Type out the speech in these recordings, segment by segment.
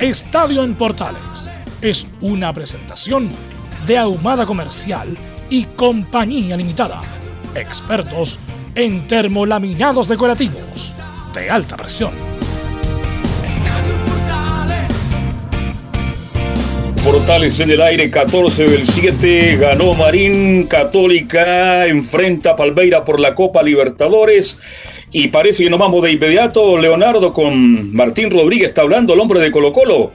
Estadio en Portales es una presentación de Ahumada Comercial y Compañía Limitada. Expertos en termolaminados decorativos de alta presión. Portales en el aire, 14 del 7, ganó Marín Católica, enfrenta a Palmeira por la Copa Libertadores. Y parece que nos vamos de inmediato, Leonardo, con Martín Rodríguez, está hablando el hombre de Colo Colo.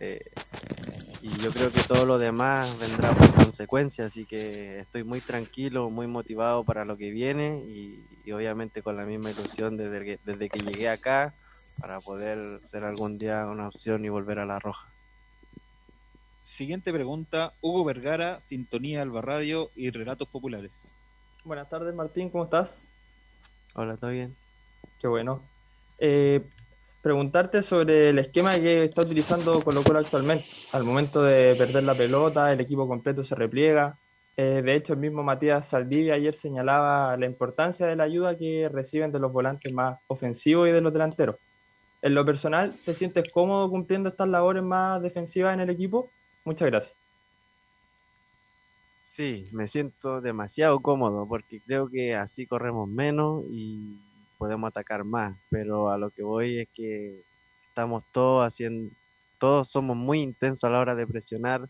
Eh, yo creo que todo lo demás vendrá por consecuencia, así que estoy muy tranquilo, muy motivado para lo que viene y, obviamente con la misma ilusión desde que, desde que llegué acá para poder ser algún día una opción y volver a la roja. Siguiente pregunta, Hugo Vergara, Sintonía Alba Radio y Relatos Populares. Buenas tardes Martín, ¿cómo estás? Hola, ¿todo bien? Qué bueno. Eh, preguntarte sobre el esquema que está utilizando Colo Colo actualmente. Al momento de perder la pelota, el equipo completo se repliega. Eh, de hecho, el mismo Matías Saldivia ayer señalaba la importancia de la ayuda que reciben de los volantes más ofensivos y de los delanteros. En lo personal, ¿te sientes cómodo cumpliendo estas labores más defensivas en el equipo? Muchas gracias. Sí, me siento demasiado cómodo porque creo que así corremos menos y podemos atacar más, pero a lo que voy es que estamos todos haciendo, todos somos muy intensos a la hora de presionar,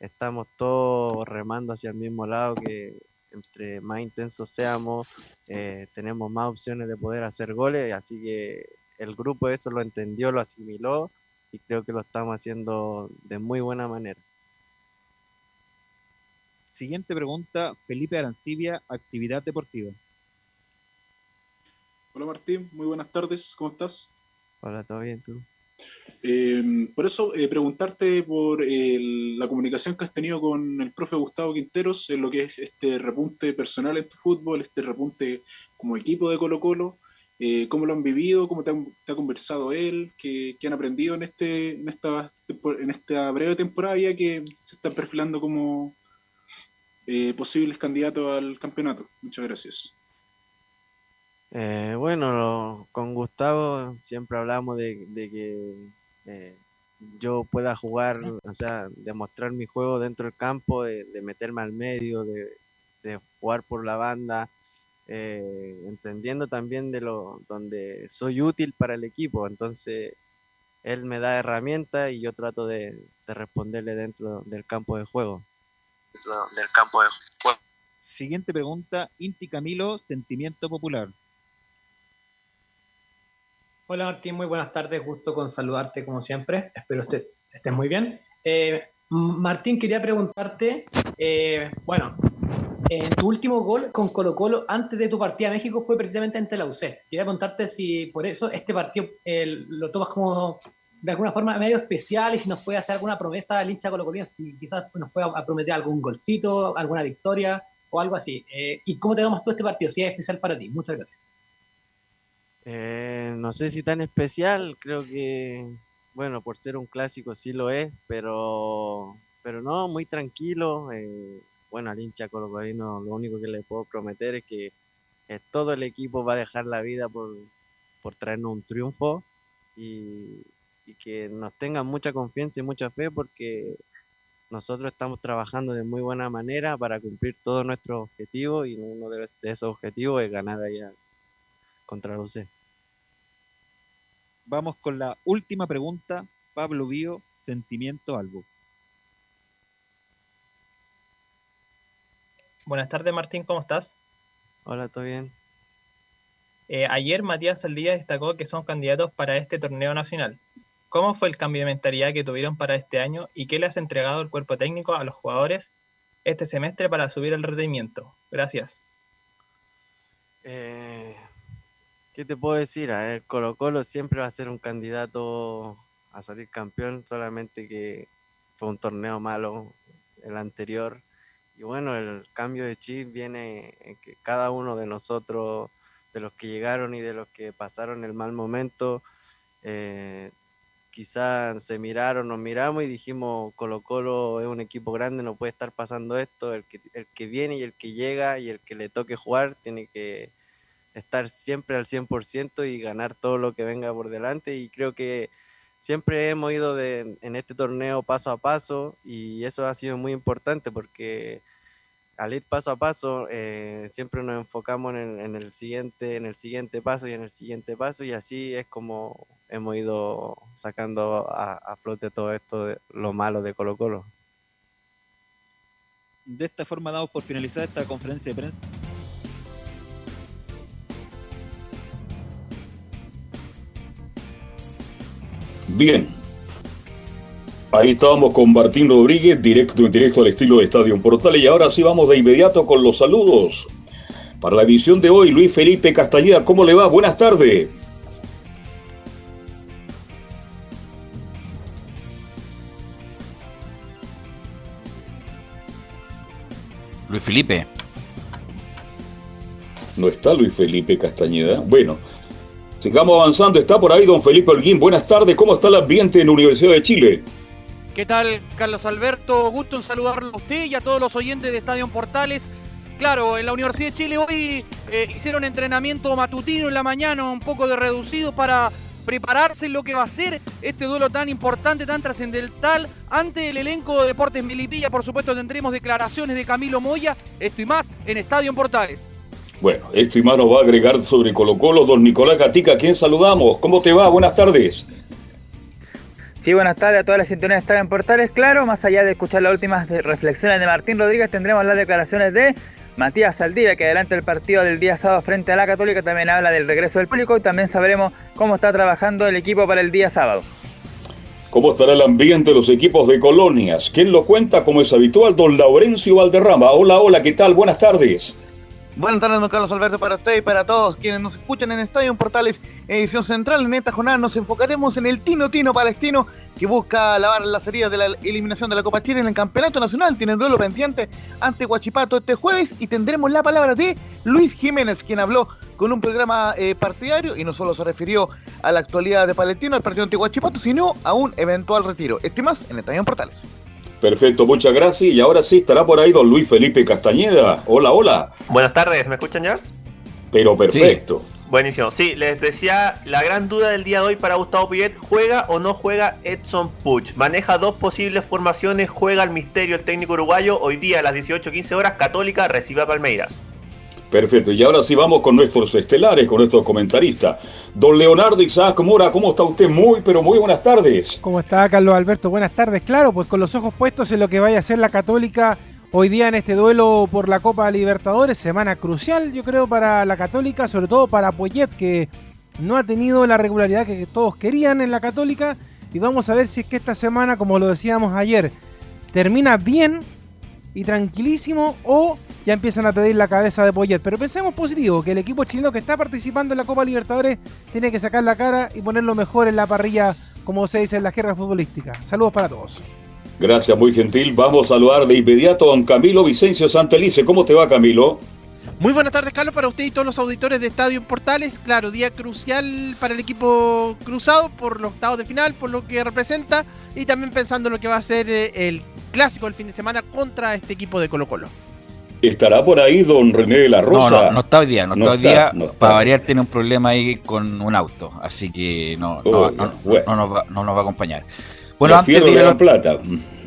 estamos todos remando hacia el mismo lado, que entre más intensos seamos, eh, tenemos más opciones de poder hacer goles, así que el grupo eso lo entendió, lo asimiló y creo que lo estamos haciendo de muy buena manera. Siguiente pregunta, Felipe Arancibia, actividad deportiva. Hola Martín, muy buenas tardes, ¿cómo estás? Hola, ¿todo bien tú? Eh, por eso, eh, preguntarte por la comunicación que has tenido con el profe Gustavo Quinteros en lo que es este repunte personal en tu fútbol, este repunte como equipo de Colo Colo, eh, cómo lo han vivido, cómo te, ha conversado él, qué, han aprendido en, este, en, esta, en esta breve temporada ya que se están perfilando como posibles candidatos al campeonato. Muchas gracias. Eh, bueno, con Gustavo siempre hablamos de, que eh, yo pueda jugar, o sea, demostrar mi juego dentro del campo, de, meterme al medio, de, jugar por la banda, eh, entendiendo también de lo donde soy útil para el equipo. Entonces, él me da herramientas y yo trato de, responderle dentro del campo de juego. del campo de juego. Siguiente pregunta, Inti Camilo, Sentimiento Popular. Hola Martín, muy buenas tardes, gusto con saludarte como siempre, espero que estés muy bien. Eh, Martín, quería preguntarte, eh, bueno, en tu último gol con Colo Colo antes de tu partida a México fue precisamente ante la UC. Quería preguntarte si por eso este partido lo tomas como de alguna forma medio especial y si nos puede hacer alguna promesa al hincha Colo si quizás nos pueda prometer algún golcito, alguna victoria o algo así. Eh, ¿Y cómo te tomas tú este partido? Si es especial para ti. Muchas gracias. Eh, no sé si tan especial, creo que, bueno, por ser un clásico sí lo es, pero, pero no, muy tranquilo. Eh, bueno, al hincha colocolino lo único que le puedo prometer es que eh, todo el equipo va a dejar la vida por, por traernos un triunfo y, que nos tengan mucha confianza y mucha fe porque nosotros estamos trabajando de muy buena manera para cumplir todos nuestros objetivos y uno de, esos objetivos es ganar allá contra UC. Vamos con la última pregunta. Pablo Bío, Sentimiento Albo. Buenas tardes, Martín, ¿cómo estás? Hola, ¿todo bien? Eh, ayer Matías Saldía destacó que son candidatos para este torneo nacional. ¿Cómo fue el cambio de mentalidad que tuvieron para este año y qué le has entregado el cuerpo técnico a los jugadores este semestre para subir el rendimiento? Gracias. Eh, ¿Qué te puedo decir? A ver, Colo Colo siempre va a ser un candidato a salir campeón, solamente que fue un torneo malo el anterior. Y bueno, el cambio de chip viene en que cada uno de nosotros, de los que llegaron y de los que pasaron el mal momento, eh, quizás se miraron, nos miramos y dijimos, Colo Colo es un equipo grande, no puede estar pasando esto, el que, el que viene y el que llega y el que le toque jugar tiene que estar siempre al 100% y ganar todo lo que venga por delante y creo que siempre hemos ido de, en este torneo paso a paso y eso ha sido muy importante porque al ir paso a paso eh, siempre nos enfocamos en en el, siguiente en el siguiente paso y en el siguiente paso y así es como hemos ido sacando a, a flote todo esto de lo malo de Colo Colo. De esta forma damos por finalizada esta conferencia de prensa. Bien. Ahí estábamos con Martín Rodríguez, directo en directo al estilo de Estadio Portal. Y ahora sí vamos de inmediato con los saludos. Para la edición de hoy, Luis Felipe Castañeda, ¿cómo le va? Buenas tardes. Luis Felipe. No está Luis Felipe Castañeda. Bueno, sigamos avanzando. Está por ahí don Felipe Holguín. Buenas tardes. ¿Cómo está el ambiente en la Universidad de Chile? ¿Qué tal, Carlos Alberto? Gusto en saludarlo a usted y a todos los oyentes de Estadio Portales. Claro, en la Universidad de Chile hoy eh, hicieron entrenamiento matutino en la mañana, un poco de reducido para prepararse lo que va a ser este duelo tan importante, tan trascendental. Ante el elenco de Deportes Milipilla, por supuesto, tendremos declaraciones de Camilo Moya. Esto y más en Estadio Portales. Bueno, esto y más nos va a agregar sobre Colo Colo don Nicolás Gatica, a quien saludamos. ¿Cómo te va? Buenas tardes. Sí, buenas tardes a todas las sintonías de Estadio en Portales. Claro, más allá de escuchar las últimas reflexiones de Martín Rodríguez, tendremos las declaraciones de Matías Saldivia, que adelanta el partido del día sábado frente a la Católica, también habla del regreso del público y también sabremos cómo está trabajando el equipo para el día sábado. ¿Cómo estará el ambiente de los equipos de colonias? ¿Quién lo cuenta como es habitual? Don Laurencio Valderrama. Hola, hola, ¿qué tal? Buenas tardes. Buenas tardes, don Carlos Alberto, para usted y para todos quienes nos escuchan en Estadio Portales, edición central. En esta jornada nos enfocaremos en el Tino Tino Palestino, que busca lavar las heridas de la eliminación de la Copa Chile en el Campeonato Nacional. Tiene duelo pendiente ante Huachipato este jueves y tendremos la palabra de Luis Jiménez, quien habló con un programa eh, partidario y no solo se refirió a la actualidad de Palestino, al partido ante Huachipato, sino a un eventual retiro. Esto y más en Estadio Portales. Perfecto, muchas gracias. Y ahora sí estará por ahí don Luis Felipe Castañeda. Hola, hola. Buenas tardes, ¿me escuchan ya? Pero perfecto. Sí. Buenísimo. Sí, les decía, la gran duda del día de hoy para Gustavo Pillet, ¿juega o no juega Edson Puch? Maneja dos posibles formaciones, juega al misterio el técnico uruguayo. Hoy día a las 18.15 horas, Católica recibe a Palmeiras. Perfecto, y ahora sí vamos con nuestros estelares, con nuestros comentaristas. Don Leonardo Isaac Mora, ¿cómo está usted? Muy, pero muy buenas tardes. ¿Cómo está, Carlos Alberto? Buenas tardes. Claro, pues con los ojos puestos en lo que vaya a ser la Católica hoy día en este duelo por la Copa Libertadores, semana crucial, yo creo, para la Católica, sobre todo para Poyet, que no ha tenido la regularidad que todos querían en la Católica. Y vamos a ver si es que esta semana, como lo decíamos ayer, termina bien y tranquilísimo o ya empiezan a pedir la cabeza de Poyet. Pero pensemos positivo, que el equipo chileno que está participando en la Copa Libertadores tiene que sacar la cara y ponerlo mejor en la parrilla, como se dice en la guerra futbolística. Saludos para todos. Gracias, muy gentil. Vamos a saludar de inmediato a don Camilo Vicencio Santelice. ¿Cómo te va, Camilo? Muy buenas tardes, Carlos, para usted y todos los auditores de Estadio Portales. Claro, día crucial para el equipo cruzado por los octavos de final, por lo que representa y también pensando en lo que va a ser el clásico el fin de semana contra este equipo de Colo Colo. ¿Estará por ahí don René de la Rosa? No, no, no está hoy día. No, No está hoy día. no está. Para variar, tiene un problema ahí con un auto. Así que no, no, Oh, no- bueno. no nos, va, no nos va a acompañar. Bueno, antes de, ir a los, plata.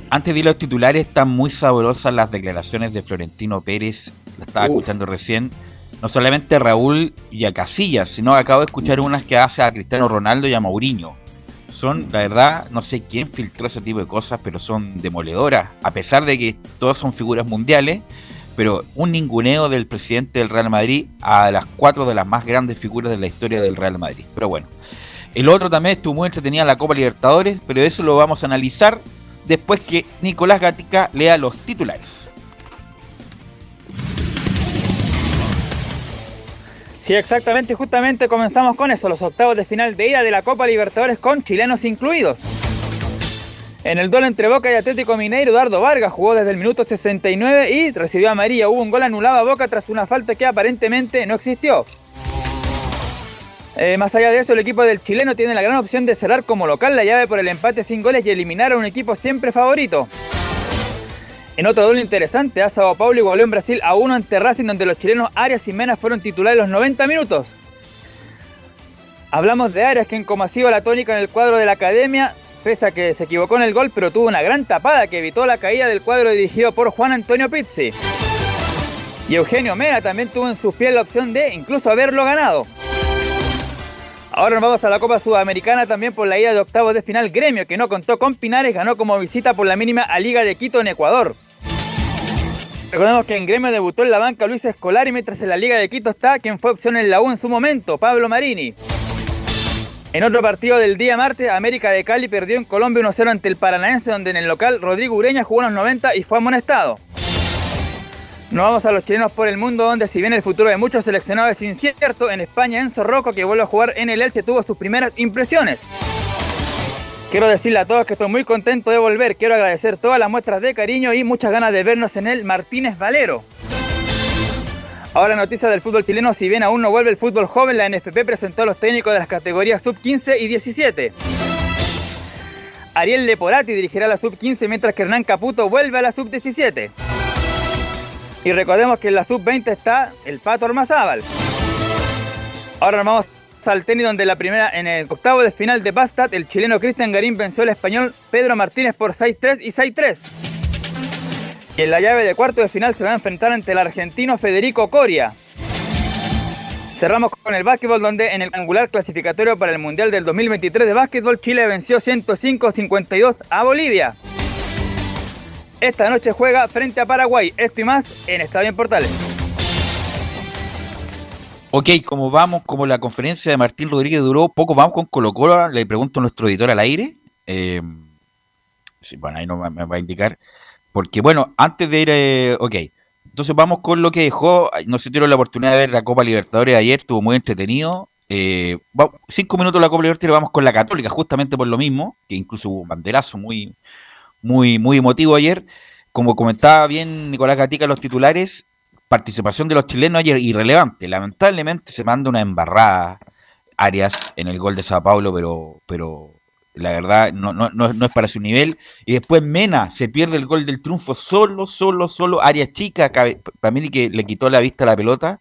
Antes de ir a los titulares, están muy saborosas las declaraciones de Florentino Pérez. La estaba Uf. escuchando recién. No solamente a Raúl y a Casillas, sino acabo de escuchar unas que hace a Cristiano Ronaldo y a Mourinho. Son, la verdad, no sé quién filtró ese tipo de cosas, pero son demoledoras. A pesar de que todas son figuras mundiales, pero un ninguneo del presidente del Real Madrid a las cuatro de las más grandes figuras de la historia del Real Madrid. Pero bueno, el otro también estuvo muy entretenida la Copa Libertadores, pero eso lo vamos a analizar después que Nicolás Gatica lea los titulares. Sí, exactamente, justamente comenzamos con eso, los octavos de final de ida de la Copa Libertadores con chilenos incluidos. En el duelo entre Boca y Atlético Mineiro, Eduardo Vargas jugó desde el minuto 69 y recibió amarilla. Hubo un gol anulado a Boca tras una falta que aparentemente no existió. Eh, más allá de eso, el equipo del chileno tiene la gran opción de cerrar como local la llave por el empate sin goles y eliminar a un equipo siempre favorito. En otro duelo interesante, a Sao Paulo igualó en Brasil a uno ante Racing, donde los chilenos Arias y Mena fueron titulares los 90 minutos. Hablamos de Arias, quien como sido la tónica en el cuadro de la academia, pese a que se equivocó en el gol, pero tuvo una gran tapada que evitó la caída del cuadro dirigido por Juan Antonio Pizzi. Y Eugenio Mena también tuvo en sus pies la opción de incluso haberlo ganado. Ahora nos vamos a la Copa Sudamericana también por la ida de octavos de final Gremio, que no contó con Pinares, ganó como visita por la mínima a Liga de Quito en Ecuador. Recordemos que en Gremio debutó en la banca Luis Escolari, mientras en la Liga de Quito está quien fue opción en la U en su momento, Pablo Marini. En otro partido del día martes, América de Cali perdió en Colombia 1-0 ante el Paranaense, donde en el local Rodrigo Ureña jugó unos 90 y fue amonestado. Nos vamos a los chilenos por el mundo, donde si bien el futuro de muchos seleccionados es incierto, en España Enzo Rocco, que vuelve a jugar en el Elche, tuvo sus primeras impresiones. Quiero decirle a todos que estoy muy contento de volver, quiero agradecer todas las muestras de cariño y muchas ganas de vernos en el Martínez Valero. Ahora noticias del fútbol chileno, si bien aún no vuelve el fútbol joven, la NFP presentó a los técnicos de las categorías sub-15 y 17. Ariel Leporati dirigirá la sub-15 mientras que Hernán Caputo vuelve a la sub-17. Y recordemos que en la sub-20 está el Pato Ormazábal. Ahora vamos al tenis donde la primera, en el octavo de final de Bastad, el chileno Cristian Garín venció al español Pedro Martínez por 6-3 y 6-3. Y en la llave de cuarto de final se va a enfrentar ante el argentino Federico Coria. Cerramos con el básquetbol donde en el angular clasificatorio para el Mundial del 2023 de básquetbol Chile venció 105-52 a Bolivia. Esta noche juega frente a Paraguay. Esto y más en Estadio en Portales. Ok, como vamos, como la conferencia de Martín Rodríguez duró poco, vamos con Colo Colo. Le pregunto a nuestro editor al aire. Eh, bueno, ahí no me, va a indicar. Porque, bueno, antes de ir. eh, ok, entonces vamos con lo que dejó. No sé tuvieron la oportunidad de ver la Copa Libertadores ayer, estuvo muy entretenido. Eh, cinco minutos la Copa Libertadores, vamos con la Católica, justamente por lo mismo, que incluso hubo un banderazo muy, muy, muy emotivo ayer. Como comentaba bien Nicolás Gatica, los titulares, participación de los chilenos ayer irrelevante. Lamentablemente se manda una embarrada Arias en el gol de Sao Paulo, pero, pero la verdad no, no, no, es- para su nivel. Y después Mena se pierde el gol del triunfo solo, solo, solo. Arias chica, mí que le quitó la vista a la pelota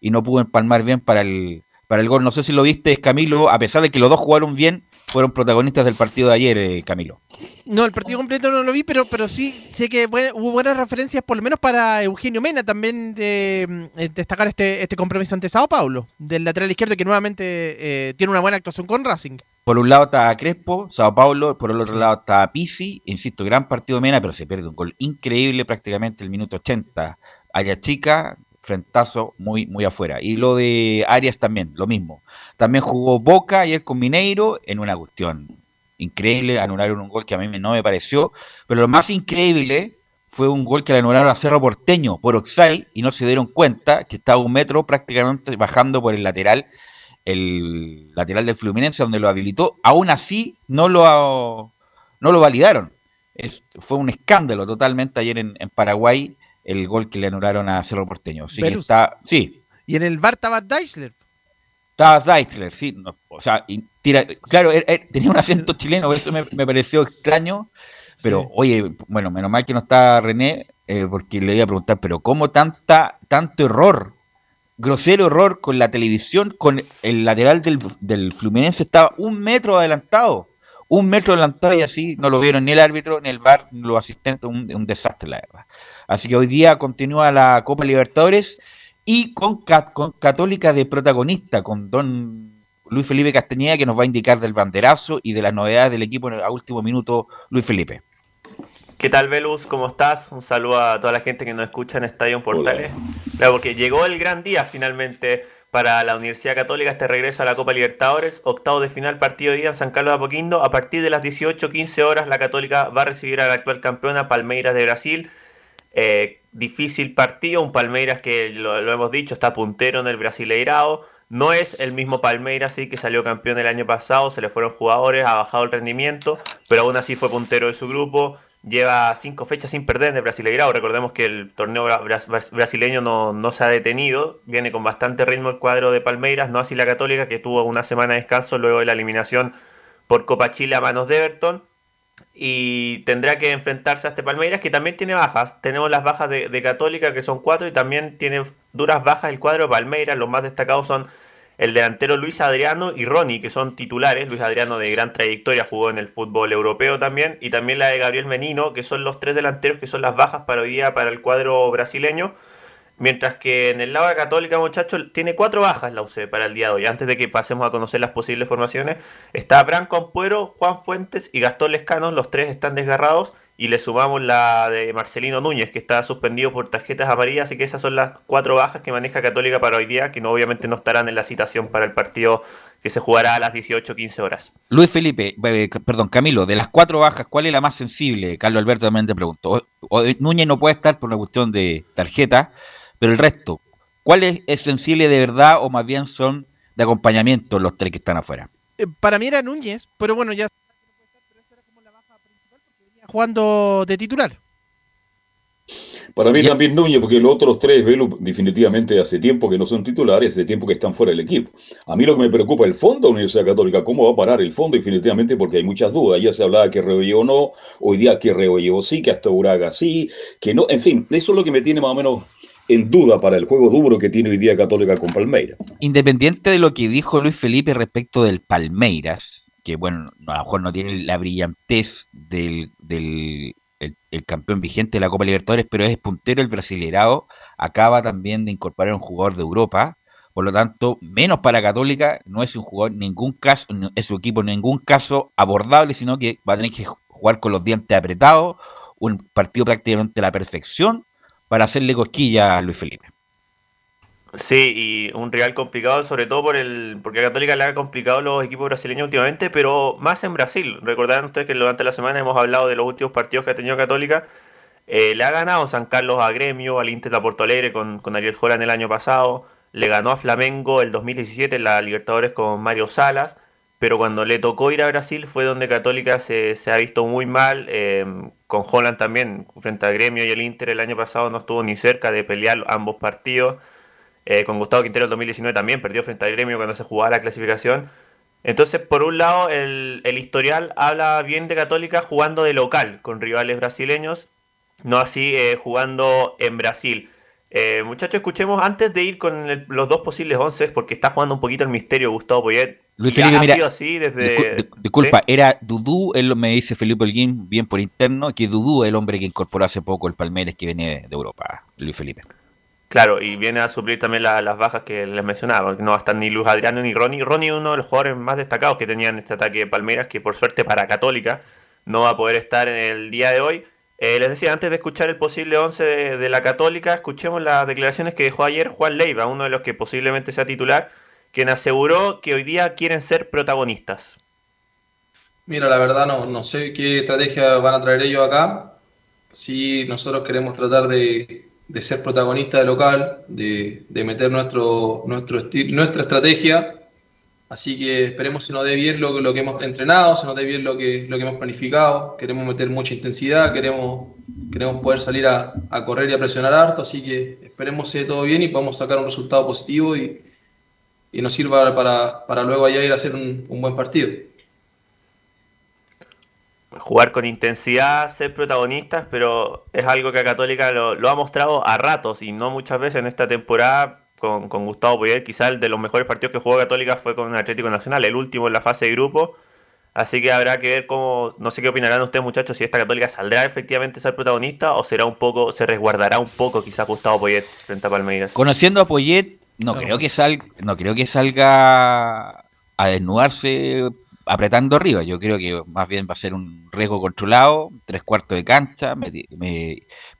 y no pudo empalmar bien para el, para el gol. No sé si lo viste, Camilo, a pesar de que los dos jugaron bien, fueron protagonistas del partido de ayer, eh, Camilo. No, el partido completo no lo vi, pero, pero sí sé que hubo buenas referencias, por lo menos para Eugenio Mena, también de eh, destacar este, este compromiso ante Sao Paulo, del lateral izquierdo que nuevamente eh, tiene una buena actuación con Racing. Por un lado está Crespo, Sao Paulo, por el otro lado está Pisi, insisto, gran partido de Mena, pero se pierde un gol increíble prácticamente el minuto 80. Arias chica, frentazo muy, muy afuera. Y lo de Arias también, lo mismo. También jugó Boca ayer con Mineiro en una cuestión increíble, anularon un gol que a mí no me pareció, pero lo más increíble fue un gol que le anularon a Cerro Porteño por Oxai y no se dieron cuenta que estaba un metro prácticamente bajando por el lateral el lateral del Fluminense donde lo habilitó, aún así no lo, no lo validaron. Fue un escándalo totalmente ayer en Paraguay el gol que le anularon a Cerro Porteño. Así que está, sí, Y en el bar estaba Deichler. estaba Deichler, sí, no, o sea, y tira, claro, er- er- tenía un acento chileno, eso me, me pareció extraño, Pero, oye, bueno, menos mal que no está René, eh, porque le iba a preguntar, pero ¿cómo tanta, tanto error? Grosero error con la televisión, con el lateral del, del Fluminense estaba un metro adelantado. Un metro adelantado y así no lo vieron ni el árbitro, ni el VAR, ni los asistentes, un, un desastre, la verdad. Así que hoy día continúa la Copa Libertadores y con, Cat- con Católica de protagonista, con don Luis Felipe Castañeda, que nos va a indicar del banderazo y de las novedades del equipo en el a último minuto, Luis Felipe. ¿Qué tal, Velus? ¿Cómo estás? Un saludo a toda la gente que nos escucha en Estadio Portales. Claro, porque llegó el gran día finalmente para la Universidad Católica este regreso a la Copa Libertadores, octavo de final, partido de día en San Carlos de Apoquindo. A partir de las 18-15 horas, la Católica va a recibir a la actual campeona Palmeiras de Brasil. Eh, difícil partido, un Palmeiras que lo, lo hemos dicho, está puntero en el Brasileirao. No es el mismo Palmeiras, sí, que salió campeón el año pasado, se le fueron jugadores, ha bajado el rendimiento, pero aún así fue puntero de su grupo. Lleva cinco fechas sin perder el Brasileirao. Recordemos que el torneo bra- bras- brasileño no, no se ha detenido, viene con bastante ritmo el cuadro de Palmeiras, no así la Católica, que tuvo una semana de descanso luego de la eliminación por Copa Chile a manos de Everton y tendrá que enfrentarse a este Palmeiras que también tiene bajas. Tenemos las bajas de, Católica que son cuatro y también tiene duras bajas el cuadro de Palmeiras. Los más destacados son el delantero Luis Adriano y Ronnie, que son titulares. Luis Adriano de gran trayectoria jugó en el fútbol europeo también. Y también la de Gabriel Menino, que son los tres delanteros que son las bajas para hoy día para el cuadro brasileño. Mientras que en el lado de Católica, muchachos, tiene cuatro bajas la UC para el día de hoy. Antes de que pasemos a conocer las posibles formaciones, está Branco Ampuero, Juan Fuentes y Gastón Lescano. Los tres están desgarrados. Y le sumamos la de Marcelino Núñez, que está suspendido por tarjetas amarillas. Así que esas son las cuatro bajas que maneja Católica para hoy día, que no, obviamente no estarán en la citación para el partido que se jugará a las 18-15 horas. Luis Felipe, eh, c- perdón, Camilo, de las cuatro bajas, ¿cuál es la más sensible? Carlos Alberto también te preguntó. Núñez no puede estar por una cuestión de tarjeta, pero el resto, ¿cuál es, es sensible de verdad o más bien son de acompañamiento los tres que están afuera? Eh, Para mí era Núñez, pero bueno, ya jugando de titular. Para mí también Núñez, porque los otros tres, definitivamente hace tiempo que no son titulares, hace tiempo que están fuera del equipo. A mí lo que me preocupa es el fondo de la Universidad Católica, cómo va a parar el fondo, definitivamente, porque hay muchas dudas. Ya se hablaba que Rebolledo no, hoy día que Rebolledo sí, que hasta Uraga sí, que no, en fin, eso es lo que me tiene más o menos en duda para el juego duro que tiene hoy día Católica con Palmeiras. Independiente de lo que dijo Luis Felipe respecto del Palmeiras, que bueno, a lo mejor no tiene la brillantez del, del el, campeón vigente de la Copa Libertadores, pero es puntero el Brasileirao, acaba también de incorporar un jugador de Europa, por lo tanto, menos para Católica, no es un jugador ningún caso, es su equipo en ningún caso abordable, sino que va a tener que jugar con los dientes apretados, un partido prácticamente a la perfección para hacerle cosquilla a Luis Felipe. Sí, y un rival complicado, sobre todo por el, porque a Católica le ha complicado los equipos brasileños últimamente, pero más en Brasil. Recordarán ustedes que durante la semana hemos hablado de los últimos partidos que ha tenido Católica. Eh, le ha ganado San Carlos a Gremio, al Inter de Porto Alegre con, con Ariel Joran el año pasado. Le ganó a Flamengo el 2017 en la Libertadores con Mario Salas. Pero cuando le tocó ir a Brasil fue donde Católica se, se ha visto muy mal. eh, con Holland también, frente a Gremio y el Inter el año pasado no estuvo ni cerca de pelear ambos partidos. Eh, con Gustavo Quintero el 2019 también perdió frente al Gremio cuando se jugaba la clasificación. Entonces, por un lado, el, el historial habla bien de Católica jugando de local con rivales brasileños, no así eh, jugando en Brasil. Eh, muchachos, escuchemos antes de ir con el- los dos posibles once, porque está jugando un poquito el misterio Gustavo Poyet. Luis Felipe, ha mira, sido así desde... discul- di- disculpa, ¿sí? era Dudú, él me dice Felipe Holguín, bien por interno, que Dudú es el hombre que incorporó hace poco el Palmeiras que viene de Europa, Luis Felipe. Claro, y viene a suplir también la- las bajas que les mencionaba, que no va a estar ni Luis Adriano ni Ronnie. Ronnie es uno de los jugadores más destacados que tenían este ataque de Palmeiras, que por suerte para Católica no va a poder estar en el día de hoy. Eh, les decía, antes de escuchar el posible 11 de, la Católica, escuchemos las declaraciones que dejó ayer Juan Leiva, uno de los que posiblemente sea titular, quien aseguró que hoy día quieren ser protagonistas. Mira, la verdad no, no sé qué estrategia van a traer ellos acá. Sí, nosotros queremos tratar de, de ser protagonistas de local, de, de meter nuestro, nuestro nuestra estrategia. Así que esperemos se nos dé bien lo, lo que hemos entrenado, se nos dé bien lo que, lo que hemos planificado. Queremos meter mucha intensidad, queremos, queremos poder salir a, a correr y a presionar harto. Así que esperemos se dé todo bien y podamos sacar un resultado positivo y, y nos sirva para, para luego allá ir a hacer un, un buen partido. jugar con intensidad, ser protagonistas, pero es algo que a Católica lo ha mostrado a ratos y no muchas veces en esta temporada con, con Gustavo Poyet. Quizá el de los mejores partidos que jugó Católica fue con Atlético Nacional, el último en la fase de grupo. Así que habrá que ver cómo, no sé qué opinarán ustedes muchachos, si esta Católica saldrá efectivamente a ser protagonista o será un poco, se resguardará un poco quizás Gustavo Poyet frente a Palmeiras. Conociendo a Poyet, no creo que salga, no creo que salga a desnudarse apretando arriba. Yo creo que más bien va a ser un riesgo controlado, tres cuartos de cancha, me-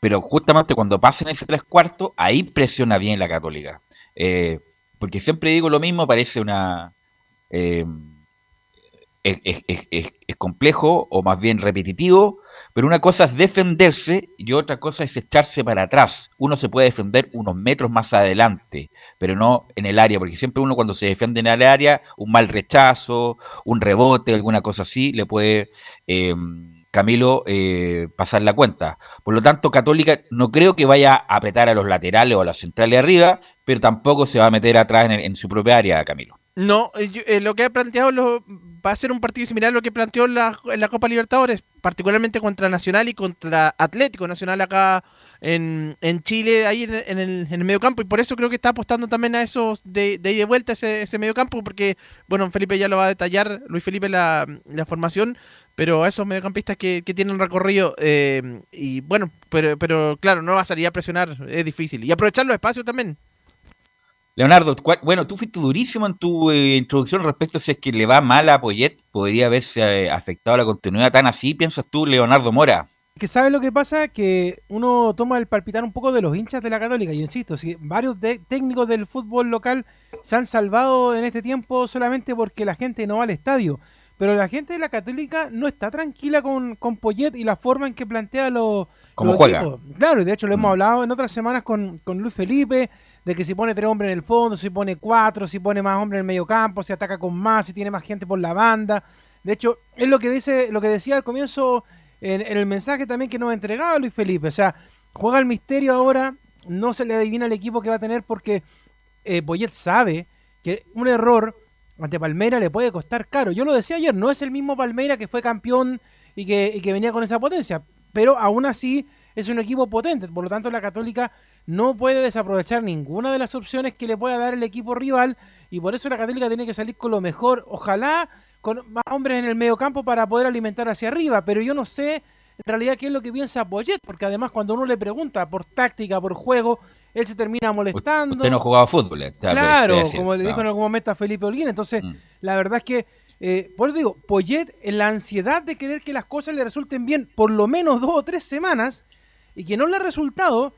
pero justamente cuando pasen ese tres cuartos, ahí presiona bien la Católica. Eh, porque siempre digo lo mismo, parece una... eh, es, complejo o más bien repetitivo, pero una cosa es defenderse y otra cosa es echarse para atrás. Uno se puede defender unos metros más adelante, pero no en el área, porque siempre uno cuando se defiende en el área, un mal rechazo, un rebote, alguna cosa así, le puede eh, Camilo eh, pasar la cuenta. Por lo tanto, Católica no creo que vaya a apretar a los laterales o a las centrales arriba, pero tampoco se va a meter atrás en, en su propia área, Camilo. No, eh, yo- eh, lo que ha planteado va a ser un partido similar a lo que planteó la, en la Copa Libertadores, particularmente contra Nacional y contra Atlético Nacional acá en, en Chile, ahí en, el, en el y por eso creo que está apostando también a esos de, de de vuelta ese, ese mediocampo, porque, bueno, Felipe ya lo va a detallar, Luis Felipe, la, la formación, pero a esos mediocampistas que, que tienen recorrido, eh, y bueno, pero, pero claro, no va a salir a presionar, es difícil, y aprovechar los espacios también. Leonardo, ¿cuál- bueno, tú fuiste durísimo en tu eh, introducción respecto a si es que le va mal a Poyet, podría haberse eh, afectado la continuidad tan así, piensas tú, Leonardo Mora. Que sabe lo que pasa, que uno toma el palpitar un poco de los hinchas de la Católica. Yo insisto, si varios de- técnicos del fútbol local se han salvado en este tiempo solamente porque la gente no va al estadio. Pero la gente de la Católica no está tranquila con, con Poyet y la forma en que plantea los, Cómo los juega. Claro, y de hecho lo hemos hablado en otras semanas con, con Luis Felipe, de que si pone tres hombres en el fondo, si pone cuatro, si pone más hombres en el medio campo, si ataca con más, si tiene más gente por la banda. De hecho, es lo que dice, lo que decía al comienzo en, el mensaje también que nos entregaba Luis Felipe. O sea, juega el misterio ahora, no se le adivina el equipo que va a tener porque eh, Poyet sabe que un error ante Palmeira le puede costar caro. Yo lo decía ayer, no es el mismo Palmeira que fue campeón y que, y que venía con esa potencia, pero aún así es un equipo potente. Por lo tanto, la Católica no puede desaprovechar ninguna de las opciones que le pueda dar el equipo rival y por eso la Católica tiene que salir con lo mejor. Ojalá con más hombres en el medio campo para poder alimentar hacia arriba, pero yo no sé en realidad qué es lo que piensa Poyet, porque además cuando uno le pregunta por táctica, por juego, él se termina molestando. Usted no ha jugado fútbol. vez, Claro, como le dijo en algún momento a Felipe Holguín. Entonces, Mm. la verdad es que, eh, por eso digo, Poyet, en la ansiedad de querer que las cosas le resulten bien por lo menos dos o tres semanas y que no le ha resultado,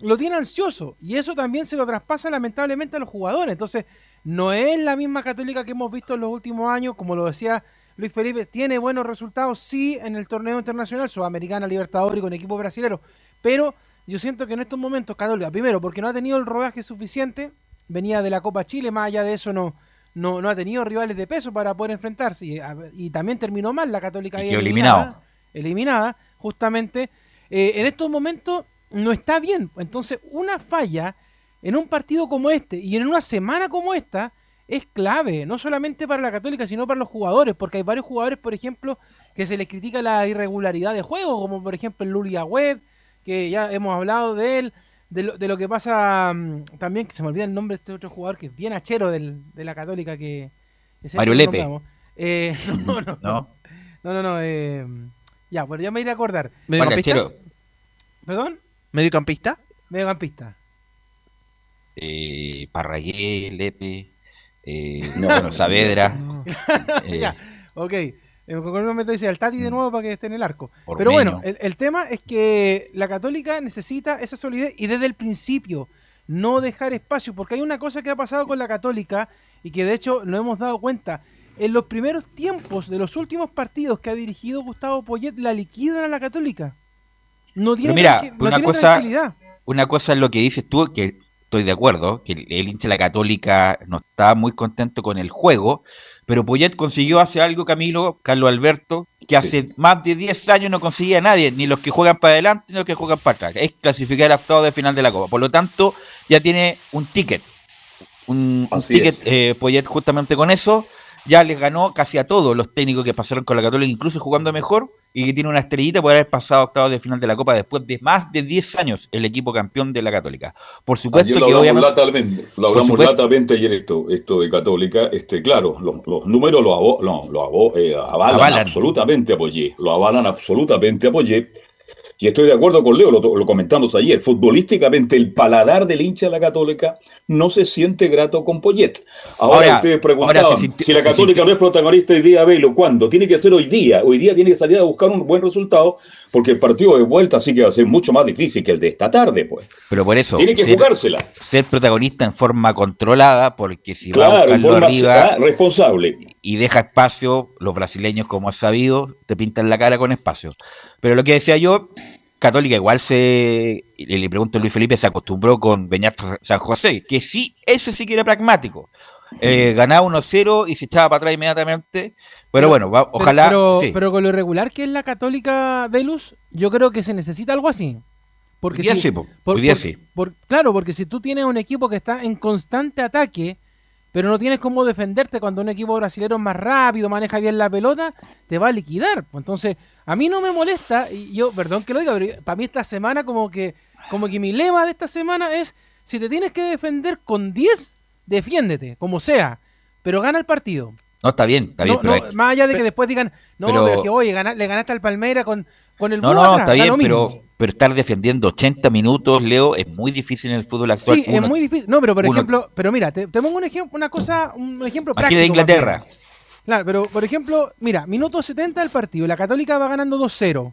lo tiene ansioso. Y eso también se lo traspasa lamentablemente a los jugadores. Entonces, no es la misma católica que hemos visto en los últimos años, como lo decía Luis Felipe, tiene buenos resultados, sí, en el torneo internacional, Sudamericana, Libertadores y con equipos brasileños, pero yo siento que en estos momentos Católica, primero, porque no ha tenido el rodaje suficiente, venía de la Copa Chile, más allá de eso no, no, no ha tenido rivales de peso para poder enfrentarse, y, y también terminó mal la Católica Y eliminada, eliminado. eliminada, justamente, eh, en estos momentos no está bien, entonces una falla en un partido como este y en una semana como esta es clave, no solamente para la Católica, sino para los jugadores, porque hay varios jugadores, por ejemplo, que se les critica la irregularidad de juego, como por ejemplo el Lulia Web, que ya hemos hablado de él, de lo, de lo que pasa mm, también, que se me olvida el nombre de este otro jugador que es bien achero del- de la Católica, que... que siempre Mario Lepe. Eh, no, no, No. no, no, no, eh, ya, bueno, ya me iré a acordar. Chero. ¿Perdón? ¿Mediocampista? Mediocampista. Eh, Parragué, Lepe, eh, No, Saavedra. no. eh, Ya, ok. En cualquier momento dice al Tati de nuevo para que esté en el arco. Pero bueno, el, el tema es que la Católica necesita esa solidez y desde el principio no dejar espacio, porque hay una cosa que ha pasado con la Católica y que de hecho no hemos dado cuenta. En los primeros tiempos de los últimos partidos que ha dirigido Gustavo Poyet, la liquidan a la Católica. No tiene, Pero mira, tranqui- no una tiene cosa, una cosa es lo que dices tú, que estoy de acuerdo, que el, el hincha de la Católica no está muy contento con el juego, pero Poyet consiguió hacer algo, Camilo, Carlos Alberto, que hace más de 10 años no conseguía nadie, ni los que juegan para adelante ni los que juegan para atrás. Es clasificar al octavo de final de la Copa. Por lo tanto, ya tiene un ticket. Un, ticket eh, Poyet justamente con eso. Ya les ganó casi a todos los técnicos que pasaron con la Católica, incluso jugando mejor. Y que tiene una estrellita por haber pasado octavos de final de la Copa después de más de 10 años el equipo campeón de la Católica. Por supuesto Ayer lo que obviamente... latamente, lo hablamos supuesto- latamente ayer esto, esto de Católica, este, claro, los, los números lo, avo- no, lo avo- eh, avalan, Avalan. absolutamente apoyé, lo avalan absolutamente apoyé. Y estoy de acuerdo con Leo, lo, lo comentamos ayer. Futbolísticamente, el paladar del hincha de la Católica no se siente grato con Poyet. Ahora, Ahora- ustedes preguntaban ahora se sintió- si la Católica no es protagonista hoy día, Velo, ¿cuándo? Tiene que ser hoy día. Hoy día tiene que salir a buscar un buen resultado, porque el partido de vuelta sí que va a ser mucho más difícil que el de esta tarde, pues. Pero por eso, Tiene que ser, jugársela. ser protagonista en forma controlada, porque si va a Claro, en buscarlo forma arriba ah, responsable. Y deja espacio, los brasileños, como has sabido, te pintan la cara con espacio. Pero lo que decía yo, Católica igual se, le pregunto a Luis Felipe, se acostumbró con Beñat San José, que sí, ese sí que era pragmático. Eh, ganaba 1-0 y se echaba para atrás inmediatamente. Pero, bueno, va- ojalá. Pero, sí. pero con lo irregular que es la Católica Velus, yo creo que se necesita algo así. Porque Hoy día si- sí, po. Hoy día sí. por- claro, porque si tú tienes un equipo que está en constante ataque, pero no tienes cómo defenderte cuando un equipo brasileño es más rápido, maneja bien la pelota, te va a liquidar. Pues Entonces, a mí no me molesta, y yo, perdón que lo diga, pero para mí esta semana como que, como que mi lema de esta semana es, si te tienes que defender con 10, defiéndete, como sea, pero gana el partido. No, está bien, está bien. No, pero no, hay- más allá de que después digan, no, pero- pero, que oye, gana- le ganaste al Palmeira con, con el No, no, atrás, está bien, pero, pero estar defendiendo 80 minutos, Leo, es muy difícil en el fútbol actual. Sí, es muy difícil. No, pero por uno- ejemplo, pero mira, te, te pongo un ejemplo, una cosa, un ejemplo Aquí práctico. de Inglaterra. Claro, pero por ejemplo, mira, minuto 70 del partido, la Católica va ganando 2-0.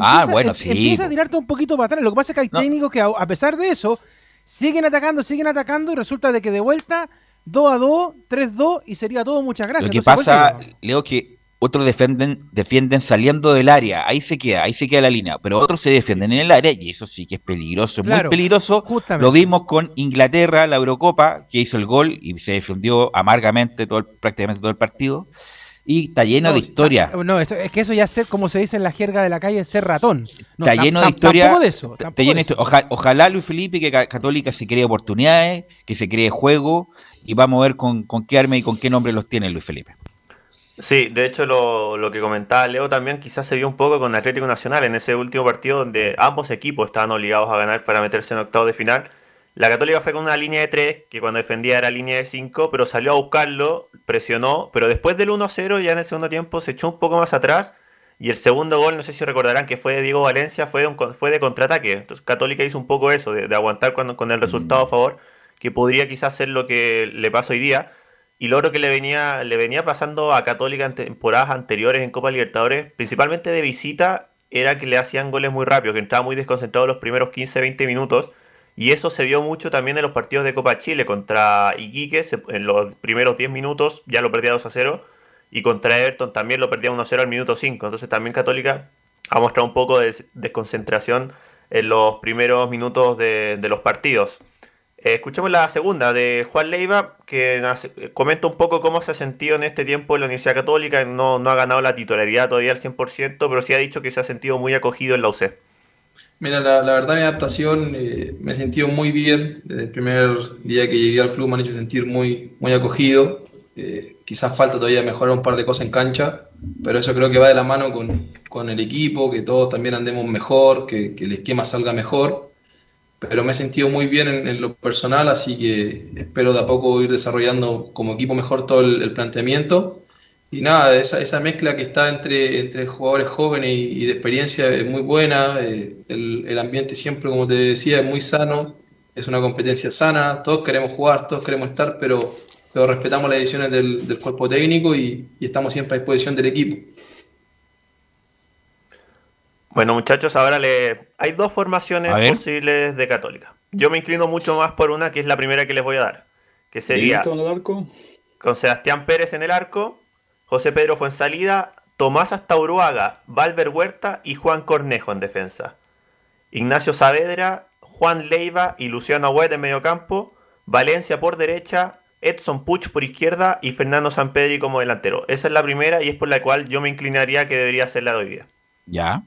Ah, bueno, sí, Empieza a tirarte un poquito para atrás. Lo que pasa es que hay técnicos que, a, pesar de eso, siguen atacando, siguen atacando y resulta de que de vuelta 2 a 2, 3-2 y sería todo muchas gracias. Lo que Entonces, pasa, Leo, que otros defienden, defienden saliendo del área, ahí se queda, ahí se queda la línea, pero otros se defienden en el área y eso sí que es peligroso, es Claro, muy peligroso. justamente. Lo vimos con Inglaterra, la Eurocopa, que hizo el gol y se defendió amargamente todo el- prácticamente todo el partido. Y está lleno de historia. No, es que eso ya es ser, como se dice en la jerga de la calle, ser ratón. No, está lleno de historia. De eso. está tampoco lleno de eso. oja- ojalá Luis Felipe que Ca- Católica se cree oportunidades, que se cree juego y vamos a ver con, con qué arma y con qué nombre los tiene Luis Felipe. Sí, de hecho lo, lo que comentaba Leo también quizás se vio un poco con Atlético Nacional en ese último partido donde ambos equipos estaban obligados a ganar para meterse en octavos de final. La Católica fue con una línea de 3, que cuando defendía era línea de 5, pero salió a buscarlo, presionó, pero después del 1-0 ya en el segundo tiempo se echó un poco más atrás y el segundo gol, no sé si recordarán que fue de Diego Valencia, fue de, un fue de contraataque. Entonces Católica hizo un poco eso, de, de aguantar cuando, con el resultado a favor, que podría quizás ser lo que le pasó hoy día. Y lo otro que le venía, le venía pasando a Católica en temporadas anteriores en Copa Libertadores, principalmente de visita, era que le hacían goles muy rápido, que entraba muy desconcentrado los primeros 15-20 minutos. Y eso se vio mucho también en los partidos de Copa Chile contra Iquique, en los primeros 10 minutos ya lo perdía 2 a 0. Y contra Everton también lo perdía 1 a 0 al minuto 5. Entonces también Católica ha mostrado un poco de des- desconcentración en los primeros minutos de los partidos. Eh, escuchemos la segunda de Juan Leiva, que eh, comenta un poco cómo se ha sentido en este tiempo en la Universidad Católica. No, no ha ganado la titularidad todavía al 100%, pero sí ha dicho que se ha sentido muy acogido en la UC. Mira, la, verdad mi adaptación eh, me he sentido muy bien. Desde el primer día que llegué al club me han hecho sentir muy, muy acogido. Eh, quizás falta todavía mejorar un par de cosas en cancha, pero eso creo que va de la mano con, con el equipo, que todos también andemos mejor, que el esquema salga mejor. Pero me he sentido muy bien en, lo personal, así que espero de a poco ir desarrollando como equipo mejor todo el, planteamiento. Y nada, esa, esa mezcla que está entre, entre jugadores jóvenes y, de experiencia es muy buena. eh, el, ambiente siempre, como te decía, es muy sano. Es una competencia sana. Todos queremos jugar, todos queremos estar, pero, pero respetamos las decisiones del, del cuerpo técnico y, y estamos siempre a disposición del equipo. Bueno, muchachos, ahora le hay dos formaciones posibles de Católica. Yo me inclino mucho más por una que es la primera que les voy a dar, que sería ¿Listo en el arco? con Sebastián Pérez en el arco, José Pedro Fuensalida, Tomás Astauruaga, Valver Huerta y Juan Cornejo en defensa. Ignacio Saavedra, Juan Leiva y Luciano Agüet en medio campo, Valencia por derecha, Edson Puch por izquierda y Fernando Sampedri como delantero. Esa es la primera y es por la cual yo me inclinaría que debería ser la de hoy día. Ya.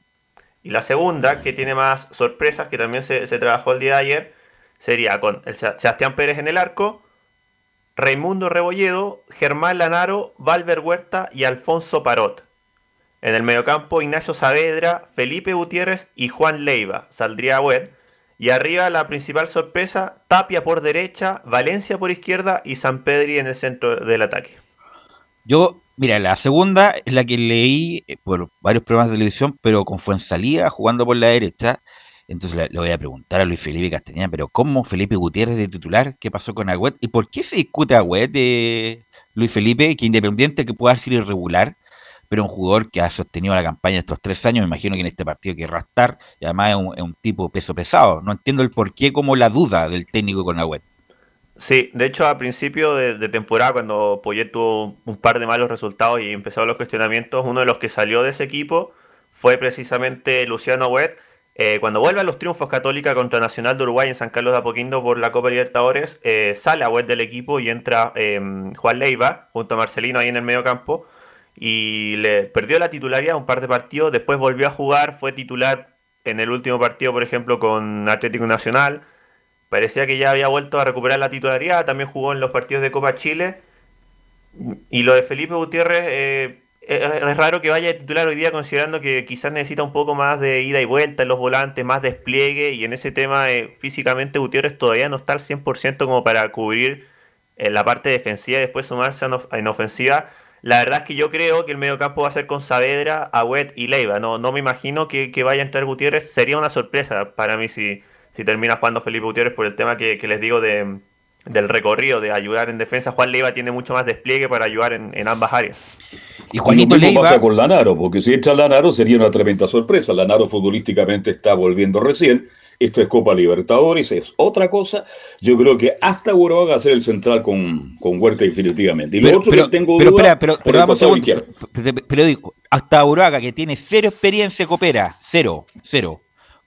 Y la segunda, que tiene más sorpresas, que también se, trabajó el día de ayer, sería con el Se- Sebastián Pérez en el arco, Raimundo Rebolledo, Germán Lanaro, Valver Huerta y Alfonso Parot. En el mediocampo, Ignacio Saavedra, Felipe Gutiérrez y Juan Leiva. Saldría Agüet. Y arriba la principal sorpresa, Tapia por derecha, Valencia por izquierda y San Pedri en el centro del ataque. Yo, mira, la segunda es la que leí eh, por varios programas de televisión, pero con Fuensalía jugando por la derecha. Entonces le, voy a preguntar a Luis Felipe Castañeda, pero ¿cómo Felipe Gutiérrez de titular? ¿Qué pasó con Agüet? ¿Y por qué se discute Agüet de Luis Felipe? Que independiente que pueda ser irregular, pero un jugador que ha sostenido la campaña estos tres años, me imagino que en este partido querrá estar, y además es un, es un tipo peso pesado. No entiendo el por qué, como la duda del técnico con Agüet. Sí, de hecho a principio de, temporada, cuando Poyet tuvo un par de malos resultados y empezaron los cuestionamientos, uno de los que salió de ese equipo fue precisamente Luciano Agüet. Eh, cuando vuelve a los triunfos Católica contra Nacional de Uruguay en San Carlos de Apoquindo por la Copa Libertadores, eh, sale Agüet del equipo y entra eh, Juan Leiva junto a Marcelino ahí en el medio campo y le perdió la titularidad un par de partidos, después volvió a jugar, fue titular en el último partido, por ejemplo, con Atlético Nacional. Parecía que ya había vuelto a recuperar la titularidad, también jugó en los partidos de Copa Chile. Y lo de Felipe Gutiérrez, eh, es es raro que vaya de titular hoy día considerando que quizás necesita un poco más de ida y vuelta en los volantes, más despliegue y en ese tema eh, físicamente Gutiérrez todavía no está al 100% como para cubrir en la parte defensiva y después sumarse en ofensiva. La verdad es que yo creo que el mediocampo va a ser con Saavedra, Agüet y Leiva. No, no me imagino que, que vaya a entrar Gutiérrez. Sería una sorpresa para mí si, si termina jugando Felipe Gutiérrez por el tema que, que les digo de, del recorrido, de ayudar en defensa. Juan Leiva tiene mucho más despliegue para ayudar en, en ambas áreas. Y lo mismo pasa con Lanaro, porque si entra Lanaro sería una tremenda sorpresa. Lanaro futbolísticamente está volviendo recién. Esto es Copa Libertadores, es otra cosa. Yo creo que hasta Uruguay va a ser el central con, con Huerta definitivamente. Y lo Pero, otro pero, que tengo pero, duda pero, pero segundo. Pero, hasta Uraga, que tiene cero experiencia coopera, cero, cero.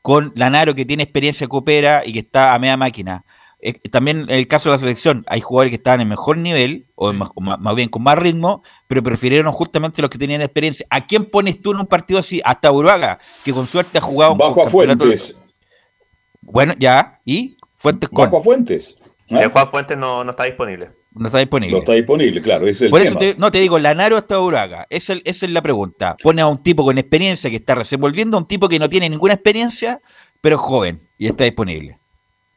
Con Lanaro, que tiene experiencia coopera y que está a media máquina. Eh, también en el caso de la selección, hay jugadores que estaban en mejor nivel, o, en más, o más- más bien con más ritmo, pero prefirieron justamente los que tenían experiencia. ¿A quién pones tú en un partido así? Hasta Uraga, que con suerte ha jugado un Bajo a Fuentes. Bueno, ya, y Fuentes con. Bajo a Fuentes. Eh, Juan Fuentes no, no está disponible. No está disponible. No está disponible, claro, ese es el Por eso tema. te- no te digo, Lanaro hasta Uraga. Esa, es- esa es la pregunta. Pone a un tipo con experiencia que está recién volviendo, a un tipo que no tiene ninguna experiencia, pero es joven y está disponible.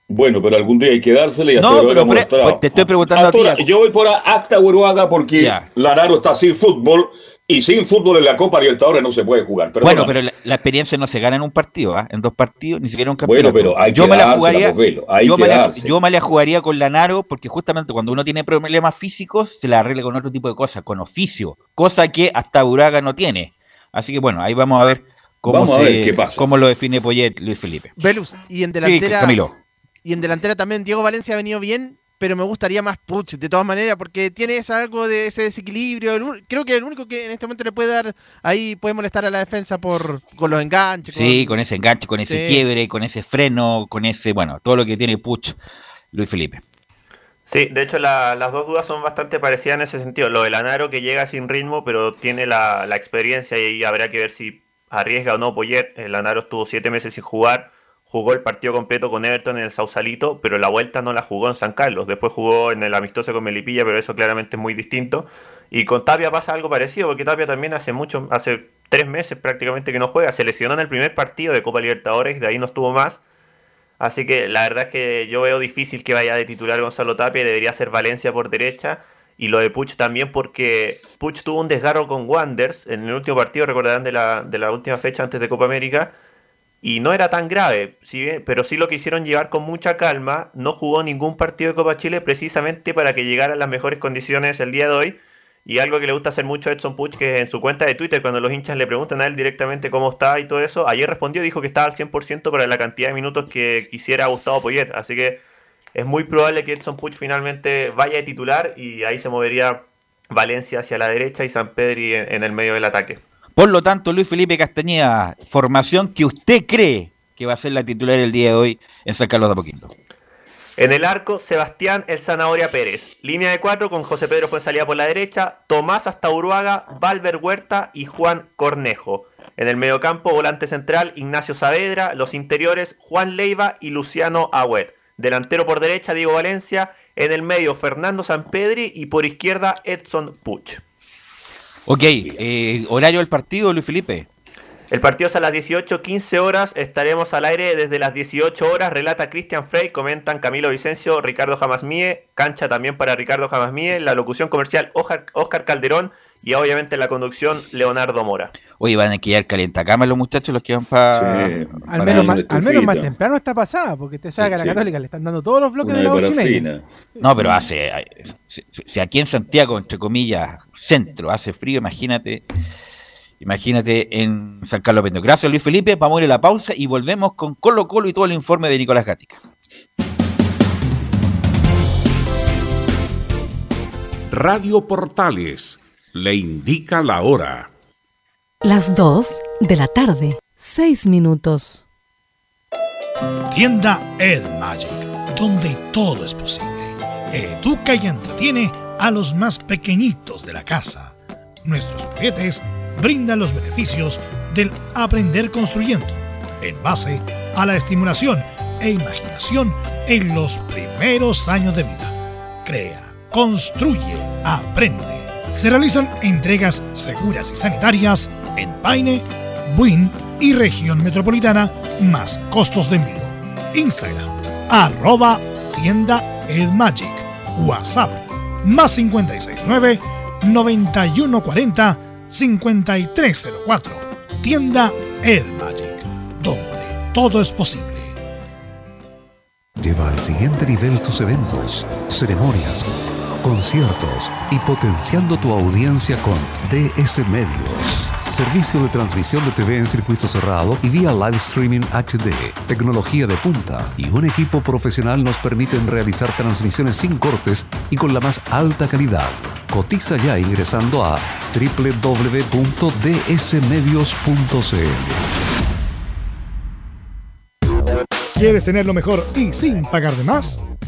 Bueno, pero algún día hay que dársele y hasta No, pero mostrado. por- te estoy preguntando a ti. Yo voy por hasta Uruguaga porque Lanaro está sin fútbol y sin fútbol en la Copa Libertadores no se puede jugar. bueno, pero la, la experiencia no se gana en un partido, ¿ah? en dos partidos, ni siquiera en un campeonato. Bueno, pero hay yo que me la jugaría, yo, que me la, dársela. yo me la jugaría con Lanaro porque justamente cuando uno tiene problemas físicos se la arregla con otro tipo de cosas, con oficio, cosa que hasta Uraga no tiene. Así que bueno, ahí vamos a ver cómo, Vamos a se- ver qué pasa. cómo lo define Poyet Luis Felipe. Velus, y en Sí, delantera. Camilo. Y en delantera también Diego Valencia ha venido bien, pero me gustaría más Puch, de todas maneras, porque tiene esa- algo de ese desequilibrio. el un- creo que el único que en este momento le puede dar, ahí puede molestar a la defensa por con los enganches. Sí, con ese enganche, con ese Sí. quiebre, con ese freno, con ese, bueno, todo lo que tiene Puch, Luis Felipe. Sí, de hecho la- las dos dudas son bastante parecidas en ese sentido. Lo de Lanaro que llega sin ritmo, pero tiene la, la experiencia y habrá que ver si arriesga o no Poyet. El Lanaro estuvo siete meses sin jugar, jugó el partido completo con Everton en el Sausalito, pero la vuelta no la jugó en San Carlos. Después jugó en el amistoso con Melipilla, pero eso claramente es muy distinto. Y con Tapia pasa algo parecido, porque Tapia también hace mucho, hace tres meses prácticamente que no juega. Se lesionó en el primer partido de Copa Libertadores, de ahí no estuvo más. Así que la verdad es que yo veo difícil que vaya de titular Gonzalo Tapia, debería ser Valencia por derecha. Y lo de Puch también porque Puch tuvo un desgarro con Wanders en el último partido, recordarán de la, de la última fecha antes de Copa América. Y no era tan grave, ¿sí? pero sí lo quisieron llevar con mucha calma. No jugó ningún partido de Copa Chile precisamente para que llegara a las mejores condiciones el día de hoy. Y algo que le gusta hacer mucho a Edson Puch, que en su cuenta de Twitter, cuando los hinchas le preguntan a él directamente cómo está y todo eso, ayer respondió, dijo que estaba al 100% para la cantidad de minutos que quisiera Gustavo Poyet. Así que es muy probable que Edson Puch finalmente vaya de titular y ahí se movería Valencia hacia la derecha y San Pedri en, en el medio del ataque. Por lo tanto, Luis Felipe Castañeda, formación que usted cree que va a ser la titular el día de hoy en San Carlos de Apoquindo. En el arco, Sebastián El Zanahoria Pérez. Línea de cuatro con José Pedro Fuenzalía por la derecha, Tomás hasta Uruaga, Valver Huerta y Juan Cornejo. En el mediocampo, volante central, Ignacio Saavedra. Los interiores, Juan Leiva y Luciano Agüet. Delantero por derecha, Diego Valencia. En el medio, Fernando Sampedri. Y por izquierda, Edson Puch. Ok, eh, horario del partido, Luis Felipe. El partido es a las 18, 15 horas. Estaremos al aire desde las 18 horas. Relata Cristian Frey, comentan Camilo Vicencio, Ricardo Jamasmie, cancha también para Ricardo Jamasmie, la locución comercial Oscar Calderón y obviamente la conducción Leonardo Mora. Oye, van a quedar cama los muchachos los que van para. al, menos más, al menos más temprano está pasada, porque te sabe que a la Católica le están dando todos los bloques de la No, pero hace. Si aquí en Santiago, entre comillas, centro, hace frío, imagínate. Imagínate en San Carlos Pendo. Gracias Luis Felipe, vamos a ir a la pausa y volvemos con Colo Colo y todo el informe de Nicolás Gatica. Radio Portales le indica la hora. Las 2 de la tarde, 6 minutos. Tienda Ed Magic, donde todo es posible. Educa y entretiene a los más pequeñitos de la casa. Nuestros juguetes brindan los beneficios del aprender construyendo, en base a la estimulación e imaginación en los primeros años de vida. Crea, construye, aprende se realizan entregas seguras y sanitarias en Paine, Buin y región metropolitana, más costos de envío. Instagram, arroba tienda Edmagic. WhatsApp, más 569 9140 5304. Tienda Edmagic, donde todo es posible. Lleva al siguiente nivel tus eventos, ceremonias conciertos y potenciando tu audiencia con DS Medios. Servicio de transmisión de TV en circuito cerrado y vía live streaming HD. Tecnología de punta y un equipo profesional nos permiten realizar transmisiones sin cortes y con la más alta calidad. Cotiza ya ingresando a www.dsmedios.cl. ¿Quieres tener lo mejor y sin pagar de más?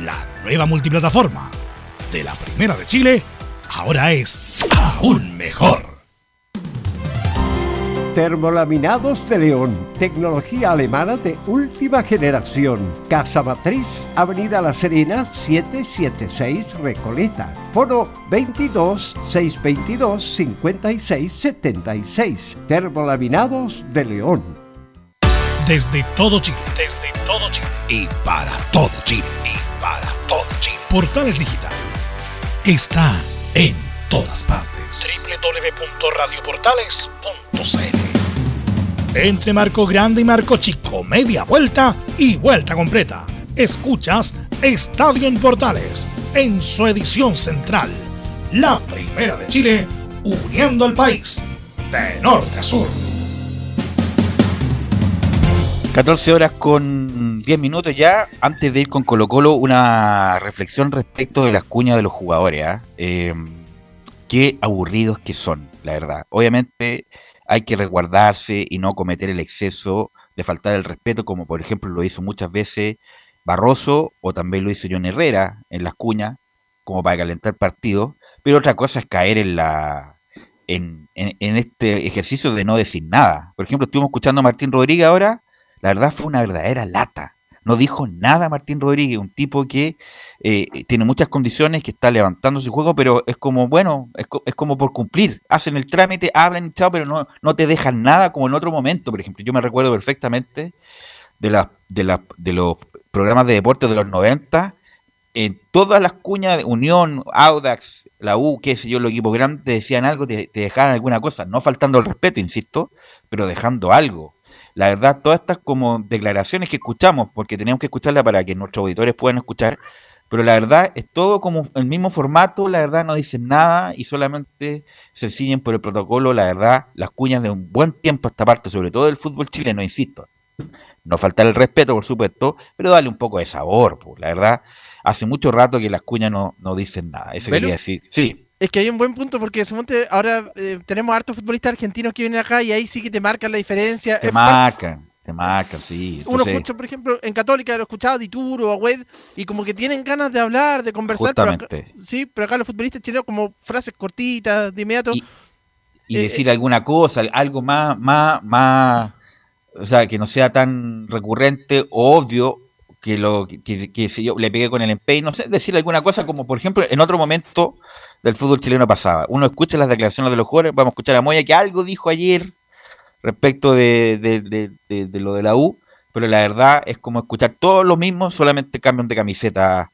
la nueva multiplataforma de la Primera de Chile ahora es aún mejor. Termolaminados de León, tecnología alemana de última generación. Casa Matriz, Avenida La Serena, 776 Recoleta. Foro 22 622 5676. Termolaminados de León. Desde todo Chile. Desde todo Chile. Y para todo Chile Portales Digital está en todas partes. www.radioportales.cl Entre Marco Grande y Marco Chico, media vuelta y vuelta completa. Escuchas Estadio en Portales en su edición central. La primera de Chile, uniendo al país de norte a sur. 14 horas con 10 minutos ya. Antes de ir con Colo Colo, una reflexión respecto de las cuñas de los jugadores. ¿ah? Eh, qué aburridos que son, la verdad. Obviamente hay que resguardarse y no cometer el exceso de faltar el respeto, como por ejemplo lo hizo muchas veces Barroso o también lo hizo John Herrera en las cuñas, como para calentar partidos. Pero otra cosa es caer en la en, en- en este ejercicio de no decir nada. Por ejemplo, estuvimos escuchando a Martín Rodríguez ahora, la verdad fue una verdadera lata. No dijo nada Martín Rodríguez, un tipo que eh, tiene muchas condiciones, que está levantando su juego, pero es como, bueno, es, co- es como por cumplir. Hacen el trámite, hablan chao, pero no, no te dejan nada como en otro momento. Por ejemplo, yo me recuerdo perfectamente de, las de, de los programas de deportes de los 90, en todas las cuñas de Unión, Audax, la U, qué sé yo, los equipos grandes te decían algo, te, te dejaban alguna cosa, no faltando el respeto, insisto, pero dejando algo. La verdad, todas estas como declaraciones que escuchamos, porque tenemos que escucharlas para que nuestros auditores puedan escuchar, pero la verdad es todo como el mismo formato, la verdad no dicen nada y solamente se siguen por el protocolo, la verdad, las cuñas de un buen tiempo a esta parte, sobre todo del fútbol chileno, insisto. No faltar el respeto, por supuesto, pero darle un poco de sabor, pues, la verdad. Hace mucho rato que las cuñas no, no dicen nada. Eso quería decir. Sí, Es que hay un buen punto porque suponte ahora eh, tenemos hartos futbolistas argentinos que vienen acá y ahí sí que te marcan la diferencia. te Es marcan, te marcan, sí. Uno escucha, por ejemplo, en Católica lo escuchaba a Dituro, a Wed, y como que tienen ganas de hablar, de conversar. Pero acá, sí, pero acá los futbolistas chilenos como frases cortitas, de inmediato. y eh, decir alguna cosa, algo más, más, más, o sea, que no sea tan recurrente o obvio que lo que, que- que si yo le pegué con el empeño, no sé, decir alguna cosa como por ejemplo en otro momento del fútbol chileno pasaba. Uno escucha las declaraciones de los jugadores, vamos a escuchar a Moya que algo dijo ayer respecto de, de- de- de- de lo de la U, pero la verdad es como escuchar todos lo mismo, solamente cambian de camiseta.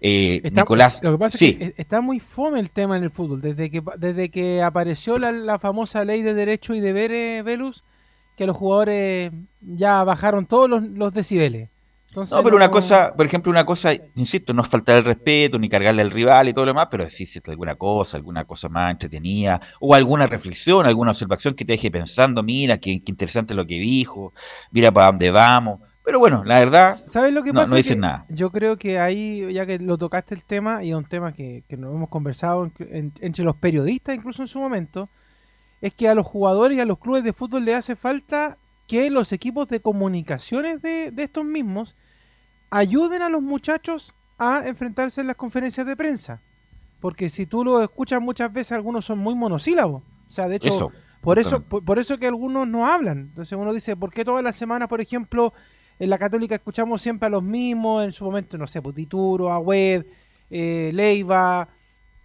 Eh, Está- Nicolás, Lo que pasa sí, es que está muy fome el tema en el fútbol. Desde que, desde que apareció la, la famosa ley de derechos y deberes, Velus, que los jugadores ya bajaron todos los, los decibeles. Entonces, No, pero una no- cosa, por ejemplo, una cosa, insisto, no es faltar el respeto, ni cargarle al rival y todo lo demás, pero decir si alguna cosa, alguna cosa más entretenida, o alguna reflexión, alguna observación que te deje pensando, mira, qué, qué interesante lo que dijo, mira para dónde vamos. Pero bueno, la verdad, ¿Sabes lo que no, pasa? no dicen Que nada. Yo creo que ahí, ya que lo tocaste el tema, y es un tema que, que nos hemos conversado en- en- entre los periodistas, incluso en su momento, es que a los jugadores y a los clubes de fútbol le hace falta que los equipos de comunicaciones de, de estos mismos ayuden a los muchachos a enfrentarse en las conferencias de prensa. Porque si tú lo escuchas muchas veces, algunos son muy monosílabos. O sea, de hecho, Eso, por eso, por, por eso que algunos no hablan. Entonces uno dice, ¿por qué todas las semanas, por ejemplo, en la Católica escuchamos siempre a los mismos? En su momento, no sé, pues, Dituro, Agüed, eh, Leiva,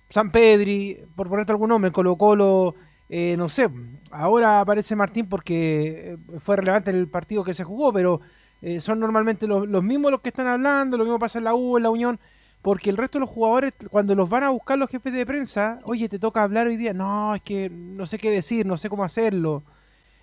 San Pedri, por ponerte algún nombre, Colo Colo, eh, no sé. Ahora aparece Martín porque eh, fue relevante en el partido que se jugó, pero eh, son normalmente los, los mismos los que están hablando, lo mismo pasa en la U, en la Unión, porque el resto de los jugadores, cuando los van a buscar los jefes de prensa, oye, te toca hablar hoy día, no, es que no sé qué decir, no sé cómo hacerlo.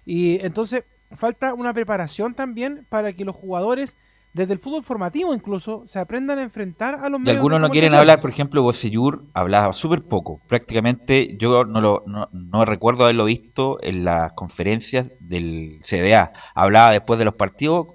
Y entonces falta una preparación también para que los jugadores, desde el fútbol formativo incluso, se aprendan a enfrentar a los Y medios algunos no quieren hablar, por ejemplo, Bocellur hablaba súper poco. Prácticamente yo no, lo, no, no recuerdo haberlo visto en las conferencias del CDA. Hablaba después de los partidos,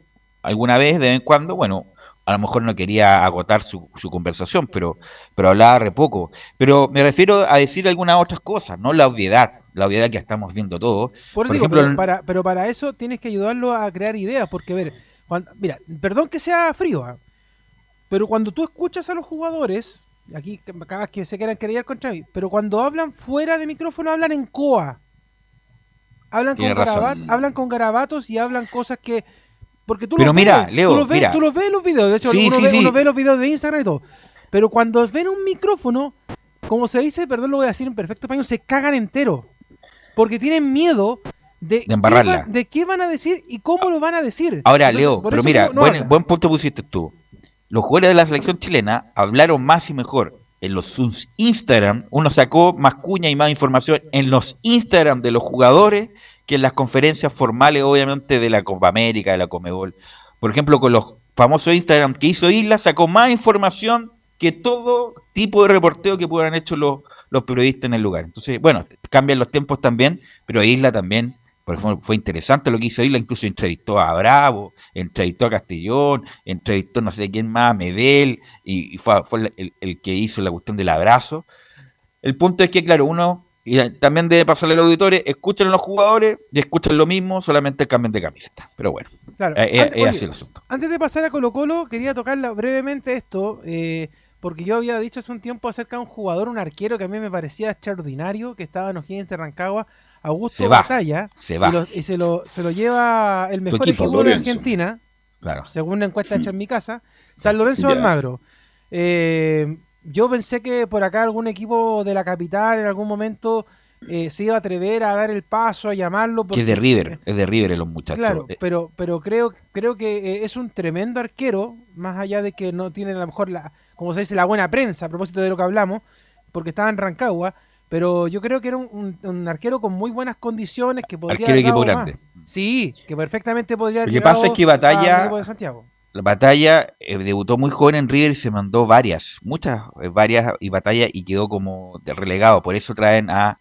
alguna vez, de vez en cuando, bueno, a lo mejor no quería agotar su, su conversación, pero, pero hablaba re poco. Pero me refiero a decir algunas otras cosas, no la obviedad, la obviedad que estamos viendo todos. Por, Por digo, ejemplo, pero, para, pero para eso tienes que ayudarlo a crear ideas, porque a ver, cuando- mira, perdón que sea frío, ¿ah? pero cuando tú escuchas a los jugadores, aquí vez que se quieran querer contra mí, pero cuando hablan fuera de micrófono hablan en coa. Hablan con, Tiene razón. garabat- hablan con garabatos y hablan cosas que... Porque tú Pero los mira, ves, Leo, tú los ves, mira. tú los ves en los videos, de hecho Sí, uno, sí, ve, sí. uno ve los videos de Instagram y todo. Pero cuando ven un micrófono, como se dice, perdón lo voy a decir en perfecto español, se cagan entero. Porque tienen miedo de, qué embarrarla. va- de qué van a decir y cómo lo van a decir. Ahora, Entonces, Leo, pero mira, no buen, buen punto pusiste tú. Los jugadores de la selección chilena hablaron más y mejor en los sus Instagram. Uno sacó más cuña y más información en los Instagram de los jugadores que en las conferencias formales, obviamente, de la Copa América, de la Comebol. Por ejemplo, con los famosos Instagram que hizo Isla, sacó más información que todo tipo de reporteo que puedan hecho los, los periodistas en el lugar. Entonces, bueno, cambian los tiempos también, pero Isla también, por ejemplo, fue interesante lo que hizo Isla, incluso entrevistó a Bravo, entrevistó a Castellón, entrevistó no sé quién más, Medel, y, y fue, fue el, el que hizo la cuestión del abrazo. El punto es que, claro, uno y también debe pasarle a los auditores, escuchen a los jugadores y escuchen lo mismo, solamente cambian de camiseta. Pero bueno, Claro. eh, eh, Antes- es oye, así el asunto. Antes de pasar a Colo Colo, quería tocar brevemente esto, eh, porque yo había dicho hace un tiempo acerca de un jugador, un arquero que a mí me parecía extraordinario, que estaba en O'Higgins de Rancagua, Augusto Se va, Batalla, se va. Y, lo- y se, lo, se lo lleva el mejor equipo, equipo, de. Argentina, Claro. según la encuesta hecha en mi casa, San Lorenzo Ya. Almagro. Eh, yo pensé que por acá algún equipo de la capital en algún momento eh, se iba a atrever a dar el paso, a llamarlo. Que es de River, es de River los muchachos. Claro, Eh, pero, pero creo, creo que eh, es un tremendo arquero, más allá de que no tiene a lo mejor la, como se dice, la buena prensa, a propósito de lo que hablamos, porque estaba en Rancagua, pero yo creo que era un, un- un arquero con muy buenas condiciones que podría Arquero haber equipo más. grande. Sí, que perfectamente podría haber Lo que pasa es que al Batalla, equipo de Santiago. La batalla eh, debutó muy joven en River y se mandó varias, muchas, eh, varias y batalla y quedó como relegado. Por eso traen a,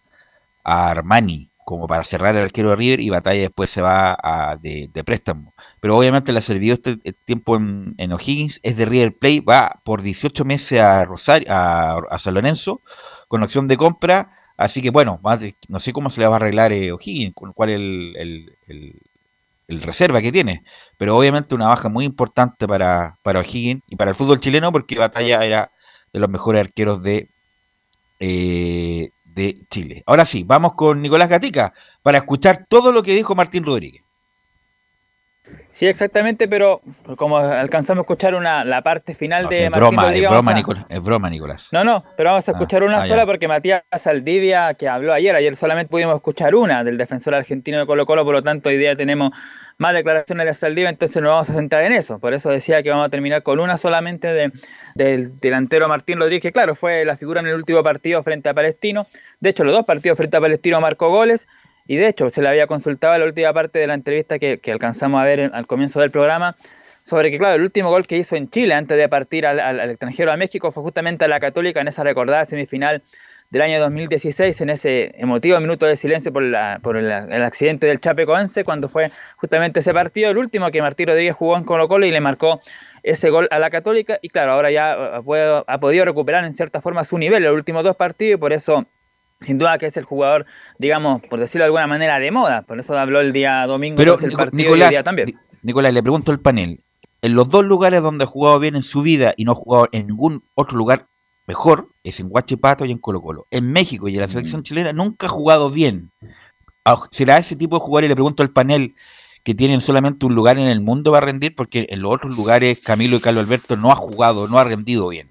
a Armani como para cerrar el arquero de River y batalla después se va a- de, préstamo. Pero obviamente le ha servido este eh, tiempo en, en O'Higgins, es de River Plate, va por 18 meses a Rosario, a, San Lorenzo con opción de compra. Así que bueno, más de- no sé cómo se le va a arreglar eh, O'Higgins, con cuál el, el- el- el reserva que tiene. Pero obviamente una baja muy importante para, para O'Higgins y para el fútbol chileno porque Batalla era de los mejores arqueros de, eh, de Chile. Ahora sí, vamos con Nicolás Gatica para escuchar todo lo que dijo Martín Rodríguez. Sí, exactamente, pero como alcanzamos a escuchar una, la parte final No, de es Martín broma, Rodríguez, es broma, a- Nicolás, es broma, Nicolás. No, no, pero vamos a Ah, escuchar una ah, sola ya. porque Matías Saldivia, que habló ayer, ayer solamente pudimos escuchar una del defensor argentino de Colo Colo, por lo tanto hoy día tenemos más declaraciones de Saldivia, entonces nos vamos a centrar en eso. Por eso decía que vamos a terminar con una solamente de- del delantero Martín Rodríguez, que claro, fue la figura en el último partido frente a Palestino. De hecho, los dos partidos frente a Palestino marcó goles. Y de hecho, se le había consultado en la última parte de la entrevista que, alcanzamos a ver al comienzo del programa, sobre que, claro, el último gol que hizo en Chile antes de partir al, extranjero a México fue justamente a la Católica en esa recordada semifinal del año 2016, en ese emotivo minuto de silencio por, el, accidente del Chapecoense, cuando fue justamente ese partido, el último que Martín Rodríguez jugó en Colo Colo y le marcó ese gol a la Católica. Y claro, ahora ya eh, puedo- ha podido recuperar en cierta forma su nivel en los últimos dos partidos y por eso sin duda que es el jugador, digamos, por decirlo de alguna manera, de moda. Por eso habló el día domingo Pero el partido y Nicolás, el día también. Ni- Nicolás, le pregunto al panel, en los dos lugares donde ha jugado bien en su vida y no ha jugado en ningún otro lugar mejor, es en Huachipato y en Colo Colo. En México y en la selección chilena nunca ha jugado bien. Ah, ¿Será ese tipo de jugador? Y le pregunto al panel que tienen solamente un lugar en el mundo para rendir, porque en los otros lugares Camilo y Carlos Alberto no ha jugado, no ha rendido bien.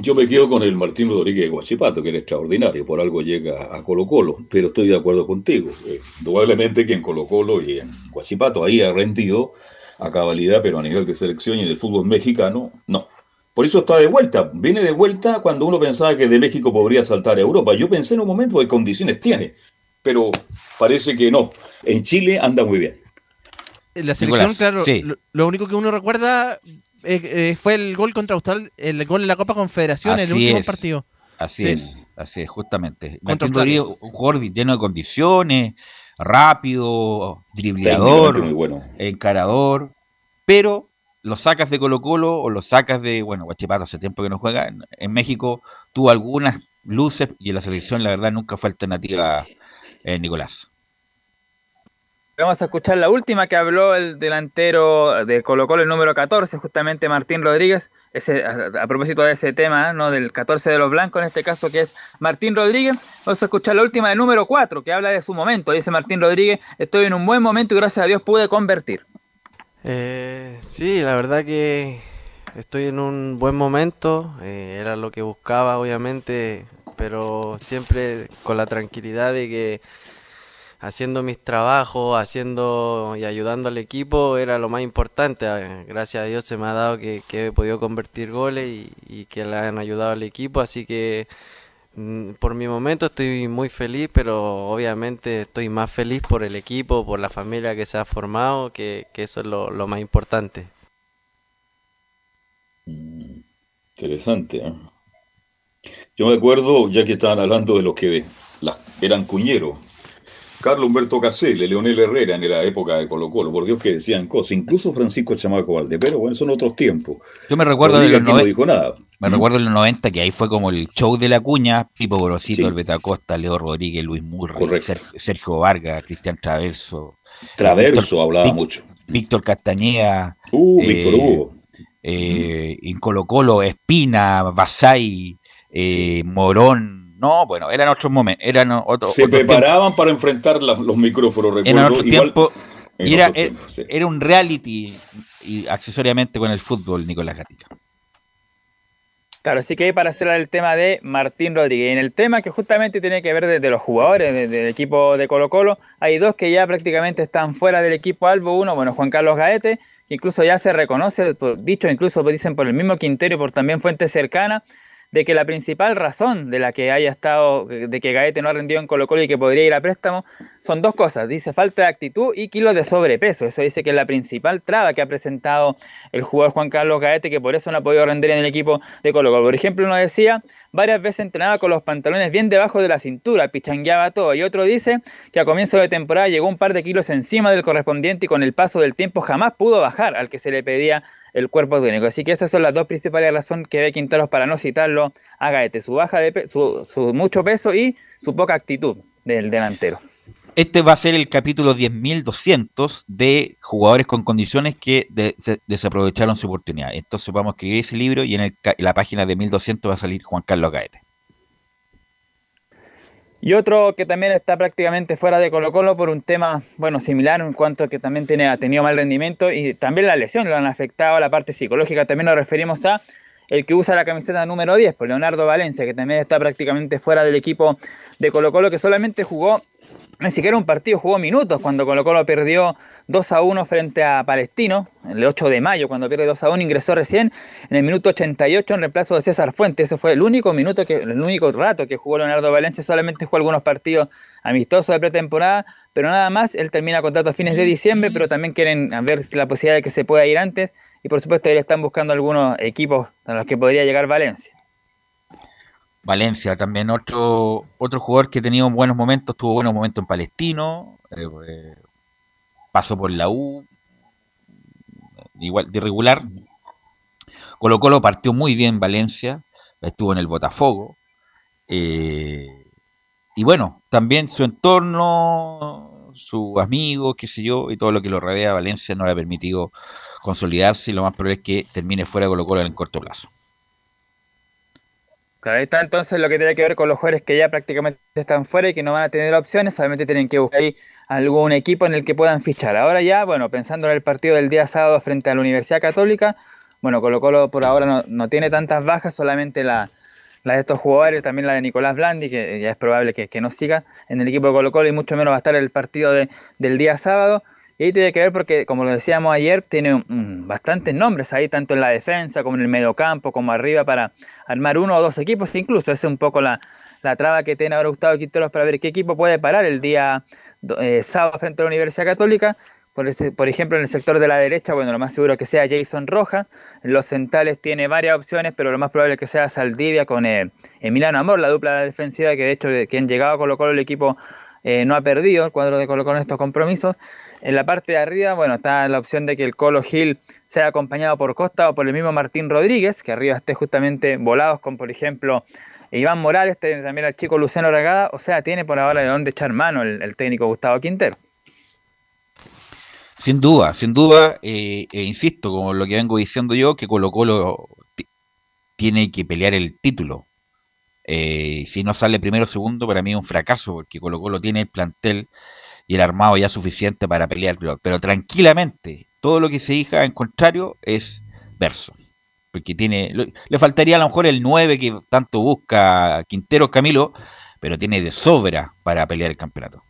Yo me quedo con el Martín Rodríguez de Guachipato, que era extraordinario, por algo llega a Colo Colo, pero estoy de acuerdo contigo. Eh, Indudablemente que en Colo Colo y en Guachipato ahí ha rendido a cabalidad, pero a nivel de selección y en el fútbol mexicano, no. Por eso está de vuelta, viene de vuelta cuando uno pensaba que de México podría saltar a Europa. Yo pensé en un momento qué condiciones tiene, pero parece que no. En Chile anda muy bien. En la selección, Nicolás, claro, sí. lo, lo único que uno recuerda eh, eh, fue el gol contra Austral, el gol en la Copa Confederación, en el Así último es. partido. Así Sí. es, así es, justamente. Contra Martín Australia. Rodríguez, un jugador lleno de condiciones, rápido, dribleador, Técnicamente muy bueno. encarador, pero lo sacas de Colo Colo o lo sacas de, bueno, Guachipato hace tiempo que no juega, en, en México tuvo algunas luces y en la selección la verdad nunca fue alternativa eh, Nicolás. Vamos a escuchar la última que habló el delantero de Colo Colo, el número 14, justamente Martín Rodríguez, ese, a, propósito de ese tema, ¿no? del 14 de los blancos, en este caso que es Martín Rodríguez. Vamos a escuchar la última del número 4, que habla de su momento. Dice Martín Rodríguez, estoy en un buen momento y gracias a Dios pude convertir. Eh, sí, la verdad que estoy en un buen momento, eh, era lo que buscaba obviamente, pero siempre con la tranquilidad de que haciendo mis trabajos, haciendo y ayudando al equipo era lo más importante. Eh, Gracias a Dios se me ha dado que, he podido convertir goles y, que le han ayudado al equipo, así que mm, por mi momento estoy muy feliz, pero obviamente estoy más feliz por el equipo, por la familia que se ha formado, que, eso es lo, más importante. Interesante. ¿eh? Yo me acuerdo, ya que estaban hablando de los que eran cuñeros, Carlos Humberto Caselli, Leonel Herrera en la época de Colo Colo, por Dios que decían cosas, incluso Francisco Chamaco Valde, pero bueno, son otros tiempos. Yo me recuerdo de los aquí no noven- dijo nada. Me recuerdo en los 90 que ahí fue como el show de la cuña, Pipo Gorosito, Sí. el Betacosta, Leo Rodríguez, Luis Murray, Sergio Vargas, Cristian Traverso. Traverso Víctor- hablaba mucho. Víctor Castañeda. Uh, Víctor Hugo. Eh, En Colo Colo, Espina, Basay, eh, Morón. No, bueno, eran otros momentos. Eran otro- Se preparaban para enfrentar la- los micrófonos, recuerdo. otro igual- tiempo. en Y era, otros era, tiempos, sí. era un reality y accesoriamente con el fútbol, Nicolás Gatica. Claro, así que ahí para cerrar el tema de Martín Rodríguez. En el tema que justamente tiene que ver desde los jugadores de- del equipo de Colo Colo, hay dos que ya prácticamente están fuera del equipo Albo. Uno, bueno, Juan Carlos Gaete, que incluso ya se reconoce, por- dicho incluso pues, dicen por el mismo Quintero y por también fuente cercana, de que la principal razón de la que haya estado, de que Gaete no ha rendido en Colo Colo y que podría ir a préstamo, son dos cosas. Dice falta de actitud y kilos de sobrepeso. Eso dice que es la principal traba que ha presentado el jugador Juan Carlos Gaete, que por eso no ha podido rendir en el equipo de Colo Colo. Por ejemplo, uno decía, varias veces entrenaba con los pantalones bien debajo de la cintura, pichangueaba todo. Y otro dice que a comienzo de temporada llegó un par de kilos encima del correspondiente y con el paso del tiempo jamás pudo bajar al que se le pedía el cuerpo técnico. Así que esas son las dos principales razones que ve Quinteros para no citarlo a Gaete, su baja de pe- su, su mucho peso y su poca actitud del delantero. Este va a ser el capítulo 10.200 de jugadores con condiciones que de- desaprovecharon su oportunidad. Entonces vamos a escribir ese libro y en, el en la página de 1200 va a salir Juan Carlos Gaete. Y otro que también está prácticamente fuera de Colo Colo por un tema, bueno, similar en cuanto a que también tiene, ha tenido mal rendimiento y también la lesión lo han afectado a la parte psicológica. También nos referimos a el que usa la camiseta número 10, por Leonardo Valencia, que también está prácticamente fuera del equipo de Colo Colo, que solamente jugó, ni siquiera un partido, jugó minutos cuando Colo Colo perdió 2 a 1 frente a Palestino, el 8 de mayo, cuando pierde 2 a 1, ingresó recién en el minuto 88 en reemplazo de César Fuentes. Ese fue el único minuto, que, el único rato que jugó Leonardo Valencia, solamente jugó algunos partidos amistosos de pretemporada, pero nada más, él termina contrato a fines de diciembre, pero también quieren ver la posibilidad de que se pueda ir antes, y por supuesto ahí están buscando algunos equipos a los que podría llegar Valencia. Valencia también otro otro jugador que ha tenido buenos momentos, tuvo buenos momentos en Palestino, eh, eh, pasó por la U, igual de irregular. Colo Colo partió muy bien Valencia, estuvo en el Botafogo. eh, y bueno, también su entorno, sus amigos, qué sé yo, y todo lo que lo rodea Valencia no le ha permitido consolidarse y lo más probable es que termine fuera de Colo Colo en el corto plazo. Claro, ahí está entonces lo que tiene que ver con los jugadores que ya prácticamente están fuera y que no van a tener opciones, solamente tienen que buscar ahí algún equipo en el que puedan fichar. Ahora ya, bueno, pensando en el partido del día sábado frente a la Universidad Católica, bueno, Colo Colo por ahora no, no tiene tantas bajas, solamente la, la de estos jugadores, también la de Nicolás Blandi, que ya es probable que, que no siga en el equipo de Colo Colo y mucho menos va a estar el partido de- del día sábado. Y ahí tiene que ver porque, como lo decíamos ayer, tiene bastantes nombres ahí, tanto en la defensa como en el mediocampo, como arriba, para armar uno o dos equipos. Incluso esa es un poco la, la traba que tiene ahora Gustavo Quinteros para ver qué equipo puede parar el día eh, sábado frente a la Universidad Católica. Por, por ejemplo, en el sector de la derecha, bueno, lo más seguro que sea Jason Roja. Los centrales tiene varias opciones, pero lo más probable que sea Saldivia con eh, Emiliano Amor, la dupla defensiva que de hecho quien llegaba a Colo Colo el equipo eh, no ha perdido el cuadro de Colo Colo en estos compromisos. En la parte de arriba, bueno, está la opción de que el Colo Gil sea acompañado por Costa o por el mismo Martín Rodríguez, que arriba esté justamente volados con, por ejemplo, Iván Morales, tiene también al chico Luciano Regada, o sea, tiene por ahora de dónde echar mano el, técnico Gustavo Quintero. Sin duda, sin duda, eh, insisto, como lo que vengo diciendo yo, que Colo Colo ti- tiene que pelear el título. Eh, si no sale primero o segundo, para mí es un fracaso, porque Colo Colo tiene el plantel y el armado ya suficiente para pelear. Pero, pero tranquilamente, todo lo que se diga en contrario es verso. Porque tiene, le faltaría a lo mejor el 9 que tanto busca Quinteros Camilo, pero tiene de sobra para pelear el campeonato.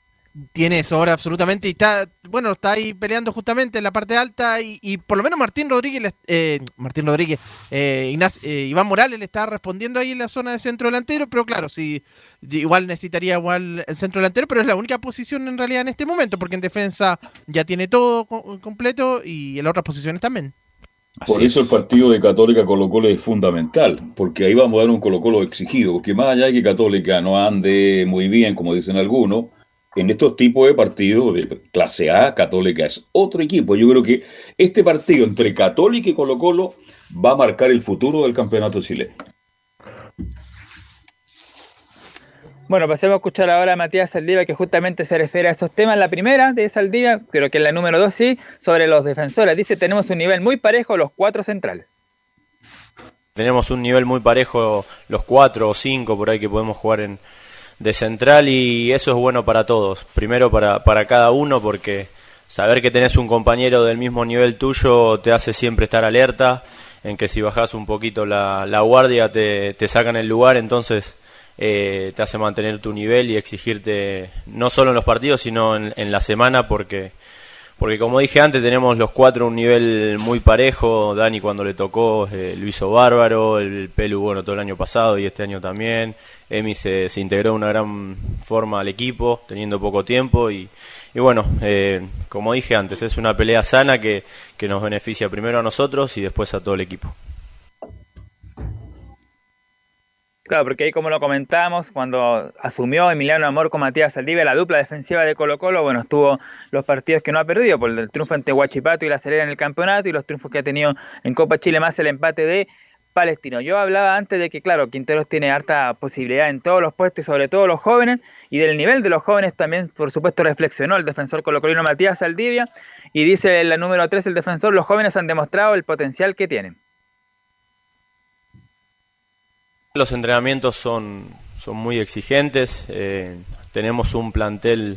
Tiene eso ahora absolutamente y está, bueno, está ahí peleando justamente en la parte alta y, por lo menos Martín Rodríguez, eh, Martín Rodríguez, eh, Ignac- eh, Iván Morales le está respondiendo ahí en la zona de centro delantero, pero claro, sí, igual necesitaría igual el centro delantero, pero es la única posición en realidad en este momento, porque en defensa ya tiene todo co- completo y en las otras posiciones también. Por eso el partido de Católica Colo Colo es fundamental, porque ahí vamos a dar un Colo Colo exigido, porque más allá de que Católica no ande muy bien, como dicen algunos, en estos tipos de partidos de clase A, Católica es otro equipo. Yo creo que este partido entre Católica y Colo Colo va a marcar el futuro del campeonato chileno. Bueno, pasemos a escuchar ahora a Matías Saldivia, que justamente se refiere a esos temas. La primera de Saldivia, creo que la número dos sí, sobre los defensores. Dice, tenemos un nivel muy parejo los cuatro centrales. Tenemos un nivel muy parejo, los cuatro o cinco por ahí que podemos jugar en, de central y eso es bueno para todos. Primero para, para cada uno porque saber que tenés un compañero del mismo nivel tuyo te hace siempre estar alerta, en que si bajas un poquito la, la guardia te, te sacan el lugar, entonces eh, te hace mantener tu nivel y exigirte no solo en los partidos, sino en, en la semana porque porque como dije antes, tenemos los cuatro un nivel muy parejo. Dani cuando le tocó eh, lo hizo bárbaro, el Pelu bueno todo el año pasado y este año también. Emi se, se integró de una gran forma al equipo, teniendo poco tiempo y, y bueno, eh, como dije antes, es una pelea sana que, que nos beneficia primero a nosotros y después a todo el equipo. Claro, porque ahí como lo comentábamos, cuando asumió Emiliano Amor con Matías Saldivia la dupla defensiva de Colo Colo, bueno, estuvo los partidos que no ha perdido, por el triunfo ante Huachipato y la Serena en el campeonato y los triunfos que ha tenido en Copa Chile más el empate de Palestino. Yo hablaba antes de que, claro, Quinteros tiene harta posibilidad en todos los puestos y sobre todo los jóvenes, y del nivel de los jóvenes también, por supuesto, reflexionó el defensor colocolino Matías Saldivia, y dice la número 3 el defensor, los jóvenes han demostrado el potencial que tienen. Los entrenamientos son, son muy exigentes, eh, tenemos un plantel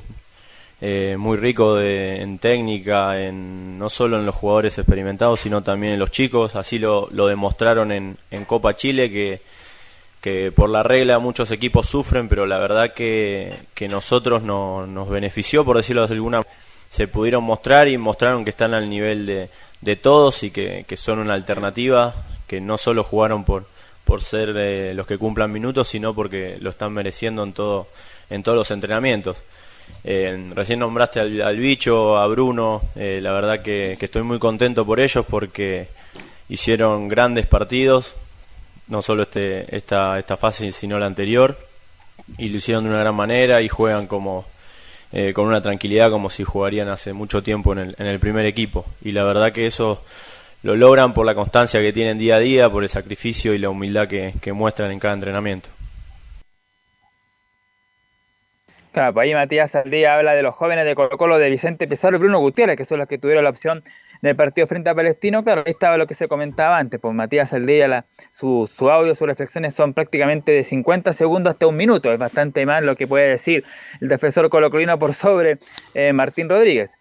eh, muy rico de, en técnica, en, no solo en los jugadores experimentados, sino también en los chicos, así lo, lo demostraron en, en Copa Chile, que, que por la regla muchos equipos sufren, pero la verdad que, que nosotros no, nos benefició, por decirlo de alguna se pudieron mostrar y mostraron que están al nivel de, de todos y que, que son una alternativa, que no solo jugaron por por ser eh, los que cumplan minutos, sino porque lo están mereciendo en todo en todos los entrenamientos. Eh, recién nombraste al, bicho, a Bruno, eh, la verdad que, que, estoy muy contento por ellos porque hicieron grandes partidos, no solo este, esta, esta fase, sino la anterior, y lo hicieron de una gran manera y juegan como eh, con una tranquilidad como si jugarían hace mucho tiempo en el, en el primer equipo. Y la verdad que eso lo logran por la constancia que tienen día a día, por el sacrificio y la humildad que, muestran en cada entrenamiento. Claro, pues ahí Matías Aldía habla de los jóvenes de Colo Colo, de Vicente Pizarro y Bruno Gutiérrez, que son los que tuvieron la opción del partido frente a Palestino. Claro, ahí estaba lo que se comentaba antes, pues Matías Aldía, su audio, sus reflexiones son prácticamente de 50 segundos hasta un minuto. Es bastante más lo que puede decir el defensor colocolino por sobre eh, Martín Rodríguez.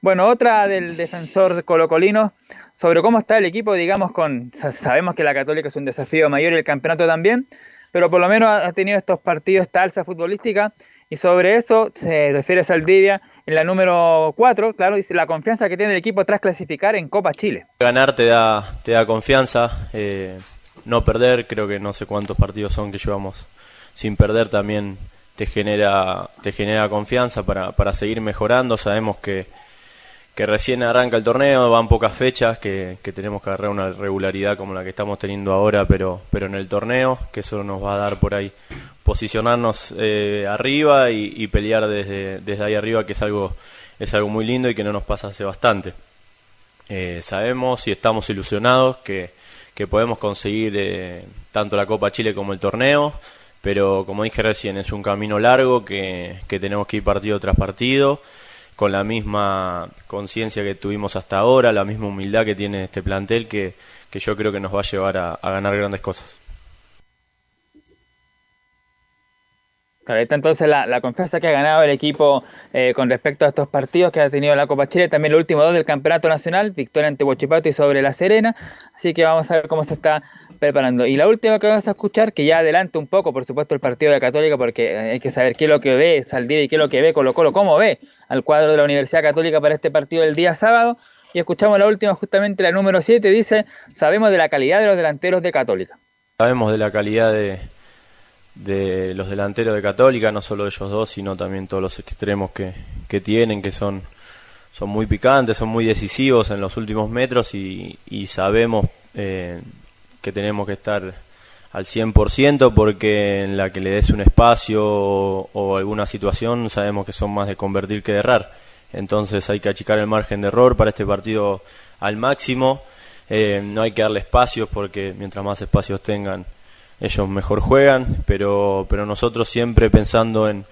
Bueno, otra del defensor colocolino sobre cómo está el equipo, digamos, con sabemos que la Católica es un desafío mayor y el campeonato también, pero por lo menos ha tenido estos partidos, esta alza futbolística, y sobre eso se refiere Saldivia en la número 4, claro, dice la confianza que tiene el equipo tras clasificar en Copa Chile. Ganar te da, te da confianza, eh, no perder, creo que no sé cuántos partidos son que llevamos sin perder también te genera, te genera confianza para, para seguir mejorando, sabemos que que recién arranca el torneo, van pocas fechas, que, tenemos que agarrar una regularidad como la que estamos teniendo ahora, pero, pero en el torneo, que eso nos va a dar por ahí posicionarnos eh, arriba y, y, pelear desde, desde ahí arriba, que es algo, es algo muy lindo y que no nos pasa hace bastante. Eh, sabemos y estamos ilusionados que, que podemos conseguir eh, tanto la Copa Chile como el torneo, pero como dije recién, es un camino largo que, que tenemos que ir partido tras partido con la misma conciencia que tuvimos hasta ahora, la misma humildad que tiene este plantel que, que yo creo que nos va a llevar a, ganar grandes cosas. Está entonces la, confianza que ha ganado el equipo eh, con respecto a estos partidos que ha tenido la Copa Chile, también los últimos dos del Campeonato Nacional, victoria ante Huachipato y sobre La Serena, así que vamos a ver cómo se está preparando. Y la última que vamos a escuchar, que ya adelanta un poco, por supuesto, el partido de Católica, porque hay que saber qué es lo que ve Saldivia y qué es lo que ve Colo Colo, cómo ve al cuadro de la Universidad Católica para este partido del día sábado. Y escuchamos la última, justamente la número 7, dice, sabemos de la calidad de los delanteros de Católica. Sabemos de la calidad de de los delanteros de Católica, no solo ellos dos, sino también todos los extremos que, que tienen, que son, son muy picantes, son muy decisivos en los últimos metros y, y sabemos eh, que tenemos que estar al 100% porque en la que le des un espacio o, alguna situación sabemos que son más de convertir que de errar. Entonces hay que achicar el margen de error para este partido al máximo. Eh, no hay que darle espacios porque mientras más espacios tengan, ellos mejor juegan, pero, pero nosotros siempre pensando en,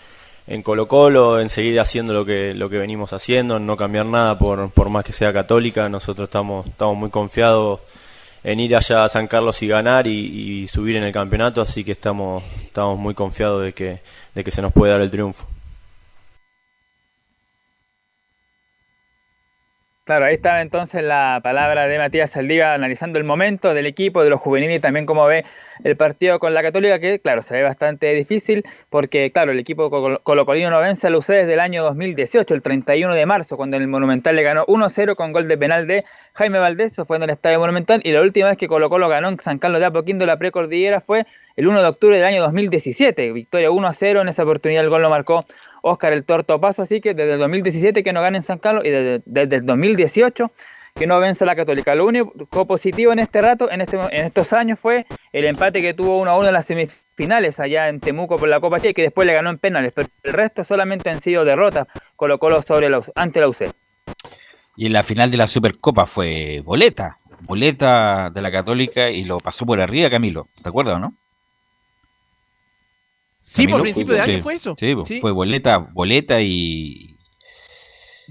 en Colo Colo, en seguir haciendo lo que, lo que venimos haciendo, en no cambiar nada por, por más que sea católica, nosotros estamos, estamos muy confiados en ir allá a San Carlos y ganar y, y subir en el campeonato, así que estamos, estamos muy confiados de que, de que se nos puede dar el triunfo. Claro, ahí estaba entonces la palabra de Matías Saldívar analizando el momento del equipo, de los juveniles y también cómo ve el partido con la Católica, que claro, se ve bastante difícil porque claro, el equipo colo- colocolino no vence a la desde el año 2018, el 31 de marzo, cuando en el Monumental le ganó 1-0 con gol de penal de Jaime Valdés, eso fue en el Estadio Monumental, y la última vez que Colo Colo ganó en San Carlos de Apoquindo la precordillera fue el 1 de octubre del año 2017, victoria 1-0, en esa oportunidad el gol lo marcó Oscar el Torto Paso, así que desde el 2017 que no gana en San Carlos y desde, el 2018 que no vence a la Católica. Lo único positivo en este rato, en, este, en estos años, fue el empate que tuvo 1 a 1 en las semifinales allá en Temuco por la Copa Chile, que después le ganó en penales, pero el resto solamente han sido derrotas Colo Colo sobre la, ante la UC. Y en la final de la Supercopa fue Boleta. Boleta de la Católica y lo pasó por arriba, Camilo. ¿Te acuerdas o no? Sí, por principio de sí, año fue eso. Sí, Sí. fue Boleta, Boleta y.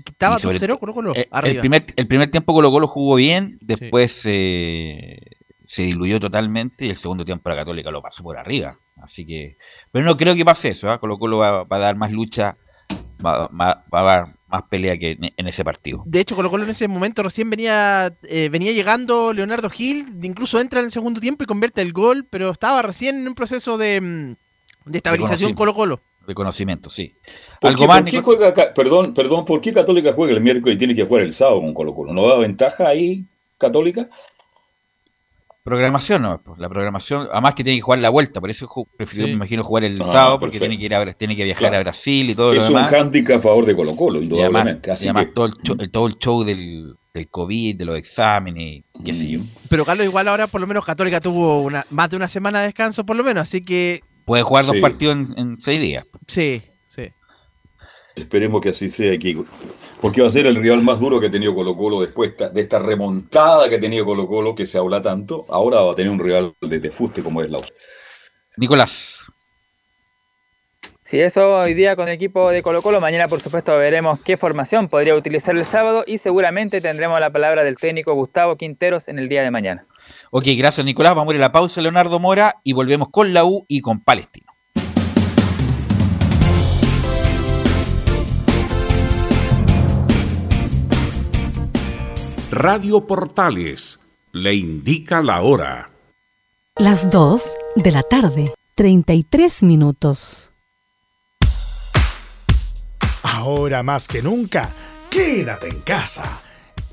Estaba y sobre 2-0 to- Colo Colo, eh, El primer, el primer tiempo Colo Colo jugó bien, después eh, se diluyó totalmente y el segundo tiempo la Católica lo pasó por arriba. Así que. Pero no creo que pase eso. ¿ah? Colo Colo va, va a dar más lucha, va, va- va a dar más pelea que en, en ese partido. De hecho, Colo Colo en ese momento recién venía eh, venía llegando Leonardo Gil, incluso entra en el segundo tiempo y convierte el gol, pero estaba recién en un proceso de, mm, de estabilización Reconocimiento. Colo Colo. Reconocimiento, sí. ¿Por Algo qué, más, por qué juega, perdón, perdón, ¿por qué Católica juega el miércoles y tiene que jugar el sábado con Colo Colo? ¿No da ventaja ahí Católica? Programación, no, la programación, además que tiene que jugar la vuelta, por eso prefirió, Sí. me imagino, jugar el Ah, sábado, porque perfecto. tiene que ir a, tiene que viajar Claro. a Brasil y todo lo es un demás. hándicap a favor de Colo Colo, Y además, indudablemente. y además que, todo, el show, el- todo el show del, del COVID, de los exámenes, qué sé yo. Pero Carlos, igual ahora por lo menos Católica tuvo una, más de una semana de descanso, por lo menos, así que Puede jugar dos Sí. partidos en, en seis días. sí, sí. esperemos que así sea aquí. Porque va a ser el rival más duro que ha tenido Colo Colo después esta- de esta remontada que ha tenido Colo Colo, que se habla tanto. Ahora va a tener un rival de, de fuste como es la U. Nicolás. Si eso hoy día con el equipo de Colo Colo, mañana por supuesto veremos qué formación podría utilizar el sábado y seguramente tendremos la palabra del técnico Gustavo Quinteros en el día de mañana. Ok, gracias Nicolás. Vamos a ir a la pausa, Leonardo Mora, y volvemos con la U y con Palestino. Radio Portales le indica la hora. Las 2 de la tarde, 33 minutos. Ahora más que nunca, quédate en casa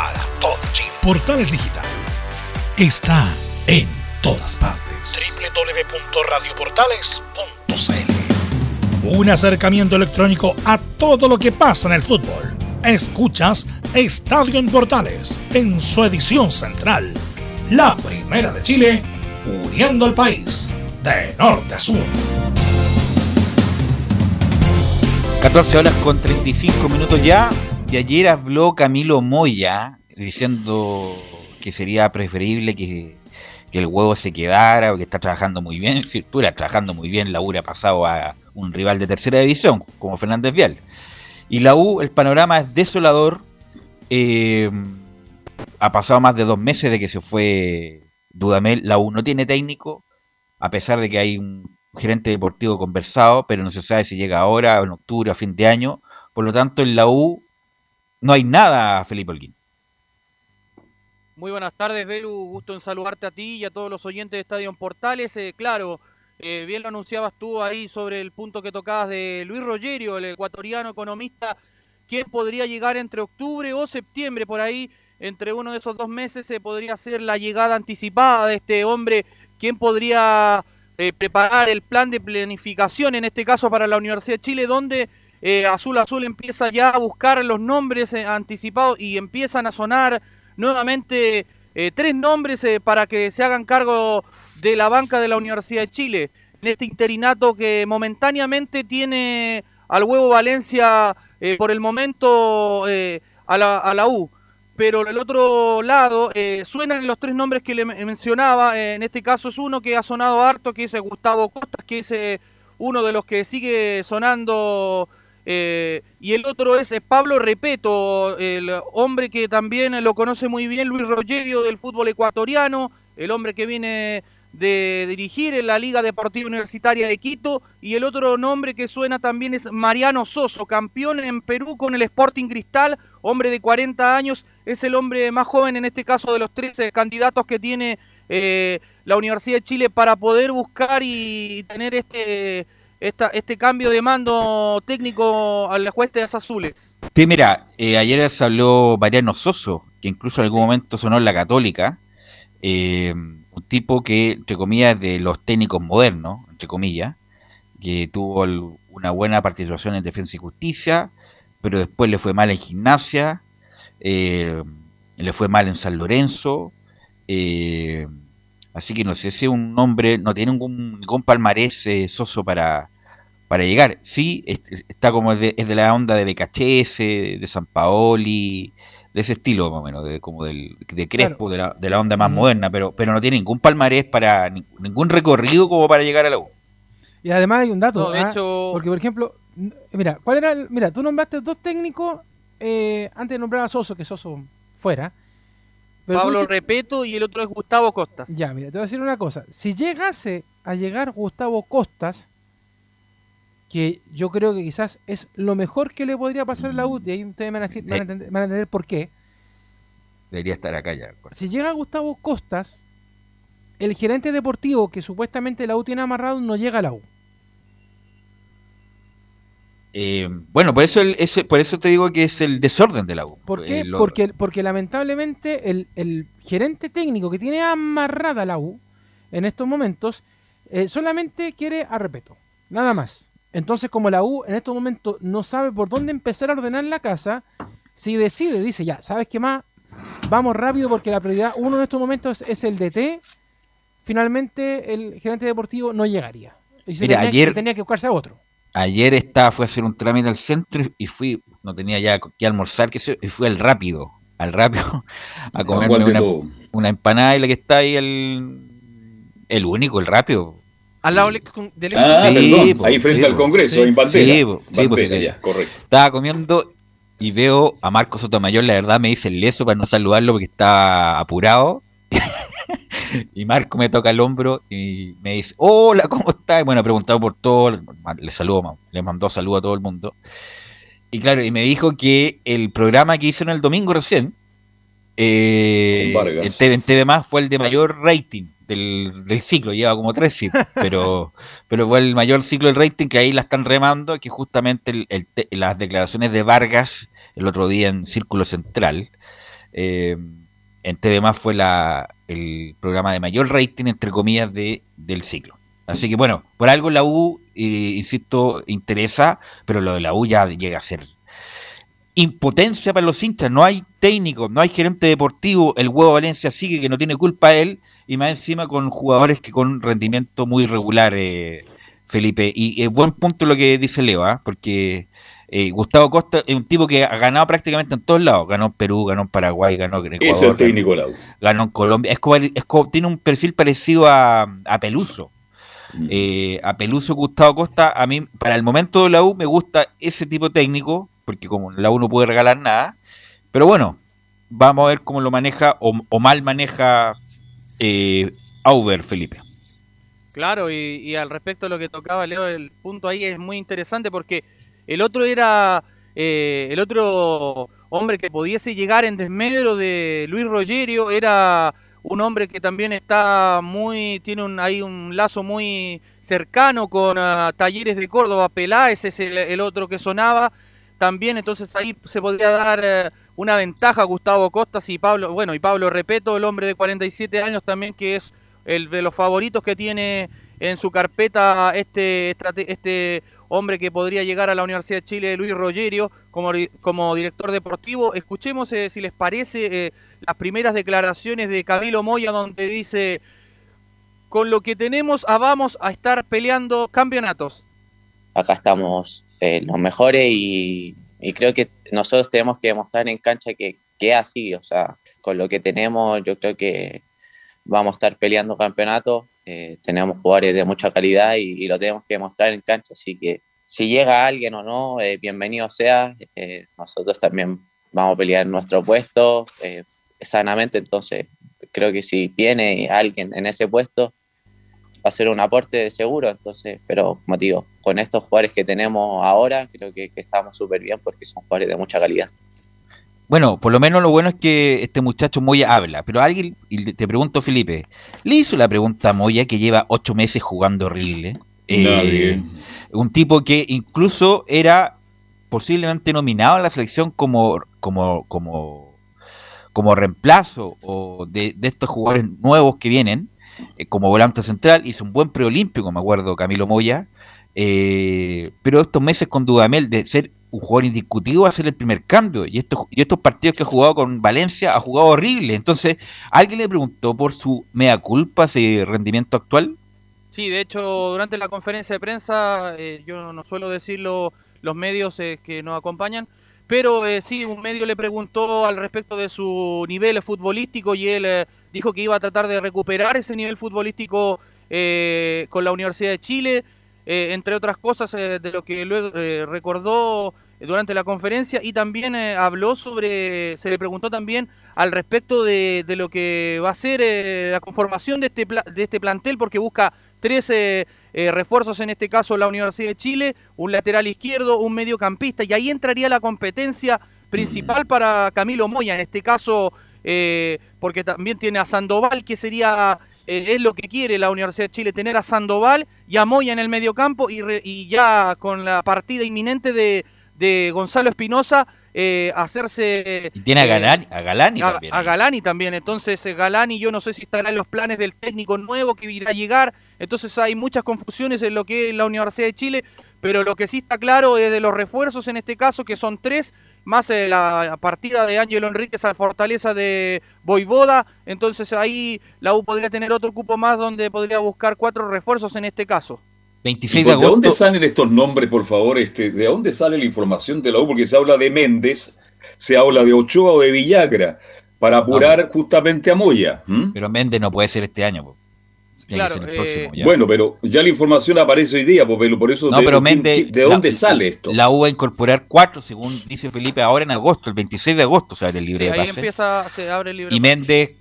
Y para todo Chile. Portales Digital está en todas partes. www.radioportales.cl Un acercamiento electrónico a todo lo que pasa en el fútbol. Escuchas Estadio en Portales en su edición central. La primera de Chile, uniendo al país de norte a sur. 14 horas con 35 minutos ya. Y ayer habló Camilo Moya diciendo que sería preferible que, que el huevo se quedara o que está trabajando muy bien. Si eras trabajando muy bien, la U ha pasado a un rival de tercera división, como Fernández Vial. Y la U, el panorama es desolador. Eh, ha pasado más de dos meses de que se fue Dudamel. La U no tiene técnico, a pesar de que hay un gerente deportivo conversado, pero no se sabe si llega ahora, en octubre, a fin de año. Por lo tanto, en la U no hay nada, Felipe Holguín. Muy buenas tardes, Belu. Gusto en saludarte a ti y a todos los oyentes de Estadio Portales. Eh, claro, eh, bien lo anunciabas tú ahí sobre el punto que tocabas de Luis Rogerio, el ecuatoriano economista, quien podría llegar entre octubre o septiembre, por ahí, entre uno de esos dos meses, se podría hacer la llegada anticipada de este hombre, quien podría eh, preparar el plan de planificación, en este caso para la Universidad de Chile, donde eh, Azul Azul empieza ya a buscar los nombres eh, anticipados y empiezan a sonar nuevamente tres nombres para que se hagan cargo de la banca de la Universidad de Chile. En este interinato que momentáneamente tiene al huevo Valencia por el momento a la, a la U pero del otro lado eh, suenan los tres nombres que le mencionaba, eh, en este caso es uno que ha sonado harto, que es Gustavo Costas, que es eh, uno de los que sigue sonando, y el otro es Pablo Repeto, el hombre que también lo conoce muy bien, Luis Rogerio del fútbol ecuatoriano, el hombre que viene de dirigir en la Liga Deportiva Universitaria de Quito y el otro nombre que suena también es Mariano Soso, campeón en Perú con el Sporting Cristal, hombre de 40 años, es el hombre más joven en este caso de los 13 candidatos que tiene eh, la Universidad de Chile para poder buscar y tener este, este cambio de mando técnico al juez de azules. Sí, mira, eh, ayer se habló Mariano Soso, que incluso en algún momento sonó la Católica. Eh, un tipo que, entre comillas, de los técnicos modernos, entre comillas, que tuvo una buena participación en Defensa y Justicia, pero después le fue mal en Gimnasia, eh, le fue mal en San Lorenzo, eh, así que no sé si un hombre, no tiene ningún, ningún palmarés eh, soso para, para llegar. Sí, está como es de, la onda de BKHS, de San Paoli, de ese estilo más o menos, de, como del, de Crespo, de, la, de, la, onda más moderna, pero, pero no tiene ningún palmarés para ningún recorrido como para llegar a la U. Y además hay un dato, ¿ah? porque por ejemplo, mira, ¿cuál era mira, tú nombraste dos técnicos eh, antes nombraba a Soso, que Soso fuera. Pablo Repeto y el otro es Gustavo Costas. Ya, mira, te voy a decir una cosa. Si llegase a llegar Gustavo Costas, que yo creo que quizás es lo mejor que le podría pasar a la U, y ahí ustedes van a, entender, por qué. Debería estar acá ya. Si llega Gustavo Costas, el gerente deportivo que supuestamente la U tiene amarrado no llega a la U. Eh, bueno, por eso, por eso te digo que es el desorden de la U. ¿Por qué? Eh, porque, porque lamentablemente el, gerente técnico que tiene amarrada la U en estos momentos eh, solamente quiere a repeto, nada más. Entonces, como la U en estos momentos no sabe por dónde empezar a ordenar la casa, si decide, dice, ya, ¿sabes qué más? Vamos rápido porque la prioridad uno en estos momentos es el DT. Finalmente, el gerente deportivo no llegaría. Y se tenía, ayer, tenía que buscarse a otro. Ayer estaba, fue a hacer un trámite al centro y fui, no tenía ya que almorzar, que y fui al rápido, al rápido, a comer una, una, empanada y la que está ahí el, el único, el rápido al lado del ah, sí, ahí frente al Congreso, en Pantera. Sí, correcto. Estaba comiendo y veo a Marco Sotomayor, la verdad me dice el leso para no saludarlo porque está apurado. y Marco me toca el hombro y me dice, hola, ¿cómo estás? Bueno, preguntado por todo, le saludo, le mandó saludo a todo el mundo. Y claro, y me dijo que el programa que hicieron el domingo recién, eh, en TV, Más fue el de mayor rating del, del ciclo, lleva como tres ciclos, pero, pero fue el mayor ciclo del rating que ahí la están remando, que justamente el- el te- las declaraciones de Vargas el otro día en Círculo Central, eh, en TV fue la, el programa de mayor rating, entre comillas, de, del ciclo. Así que bueno, por algo la U, eh, insisto, interesa, pero lo de la U ya llega a ser impotencia para los hinchas. No hay técnico, no hay gerente deportivo. El huevo Valencia sigue que no tiene culpa él y más encima con jugadores que con rendimiento muy regular, eh, Felipe. Y es buen punto lo que dice Leo, ¿ah? porque eh, Gustavo Costa es un tipo que ha ganado prácticamente en todos lados. Ganó en Perú, ganó en Paraguay, ganó en Ecuador. Es el técnico ganó- ganó en Colombia. Es como, es como- tiene un perfil parecido a, a Peluso. Eh, a Peluso Gustavo Costa, a mí, para el momento de la U, me gusta ese tipo técnico, porque como la U no puede regalar nada. Pero bueno, vamos a ver cómo lo maneja o, o mal maneja eh, Auber, Felipe. Claro, y, y al respecto de lo que tocaba Leo, el punto ahí es muy interesante porque el otro era eh, el otro hombre que pudiese llegar en desmedro de Luis Rogerio era un hombre que también está muy tiene un ahí un lazo muy cercano con ah, Talleres de Córdoba, Peláez es el, otro que sonaba. También, entonces ahí se podría dar eh, una ventaja a Gustavo Costas y Pablo, bueno, y Pablo Repeto, el hombre de 47 años también que es el de los favoritos que tiene en su carpeta este, este hombre que podría llegar a la Universidad de Chile, Luis Rogerio, como, como director deportivo. Escuchemos, eh, si les parece, eh, las primeras declaraciones de Camilo Moya, donde dice, con lo que tenemos, ah, vamos a estar peleando campeonatos. acá estamos eh, los mejores y, creo que nosotros tenemos que demostrar en cancha que, que así, o sea, con lo que tenemos yo creo que vamos a estar peleando campeonatos, eh, tenemos jugadores de mucha calidad y, lo tenemos que demostrar en cancha, así que si llega alguien o no, eh, bienvenido sea, eh, nosotros también vamos a pelear nuestro puesto eh, sanamente, entonces creo que si viene alguien en ese puesto, va a ser un aporte seguro, entonces, pero como digo, con estos jugadores que tenemos ahora, creo que, que estamos súper bien porque son jugadores de mucha calidad. Bueno, por lo menos lo bueno es que este muchacho Moya habla, pero alguien, y te pregunto Felipe, ¿le hizo la pregunta a Moya que lleva ocho meses jugando horrible? Eh, Nadie. un tipo que incluso era posiblemente nominado a la selección como, como, como, como reemplazo o de, de estos jugadores nuevos que vienen, eh, como volante central, hizo un buen preolímpico, me acuerdo, Camilo Moya, eh, pero estos meses con Dudamel de ser un jugador indiscutido va a ser el primer cambio. Y estos, y estos partidos que ha jugado con Valencia ha jugado horrible. Entonces, ¿alguien le preguntó por su mea culpa, ese rendimiento actual? Sí, de hecho, durante la conferencia de prensa, eh, yo no suelo decirlo los medios eh, que nos acompañan, pero eh, sí, un medio le preguntó al respecto de su nivel futbolístico y él eh, dijo que iba a tratar de recuperar ese nivel futbolístico con la Universidad de Chile, eh, entre otras cosas eh, de lo que luego eh, recordó durante la conferencia y también habló sobre, se le preguntó también al respecto de, de lo que va a ser la conformación de este, de este plantel porque busca tres refuerzos, en este caso la Universidad de Chile, un lateral izquierdo, un mediocampista y ahí entraría la competencia principal para Camilo Moya, en este caso porque también tiene a Sandoval que sería eh, es lo que quiere la Universidad de Chile, tener a Sandoval y a Moya en el mediocampo y, re- y ya con la partida inminente de, de Gonzalo Espinosa, eh, hacerse... Y tiene a eh, Galani, a Galani a, también. a Galani también, entonces eh, Galani yo no sé si estará en los planes del técnico nuevo que irá a llegar, entonces hay muchas confusiones en lo que es la Universidad de Chile, pero lo que sí está claro es de los refuerzos en este caso, que son tres, más eh, la partida de Ángelo Enríquez a Fortaleza de Boivoda, entonces ahí la U podría tener otro cupo más donde podría buscar cuatro refuerzos en este caso. 26 ¿Y de por- ¿De dónde salen estos nombres, por favor? Este, ¿De dónde sale la información de la U? Porque se habla de Méndez, se habla de Ochoa o de Villagra, para apurar justamente a Moya. Pero Méndez no puede ser este año. po. Tiene que Claro, ser el eh, próximo. Bueno, pero ya la información aparece hoy día, pues, por eso No, te pero digo, ¿quién- Méndez. quién- ¿de dónde la- sale esto? La U va a incorporar cuatro, según dice Felipe, ahora en agosto, el 26 de agosto, o sea, el libre de ahí pase. empieza, se abre el libre. Y Méndez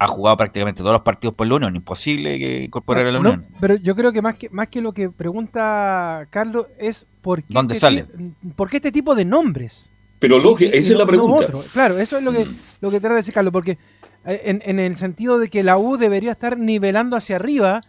ha jugado prácticamente todos los partidos por la Unión. Imposible que incorporar a la No, Unión. pero yo creo que más que más que lo que pregunta Carlos es por qué, ¿Dónde este sale? ti- por qué este tipo de nombres. Pero lógico, y esa es no- la pregunta. otro. Claro, eso es lo que, lo que trata de decir Carlos, porque en, en el sentido de que la U debería estar nivelando hacia arriba,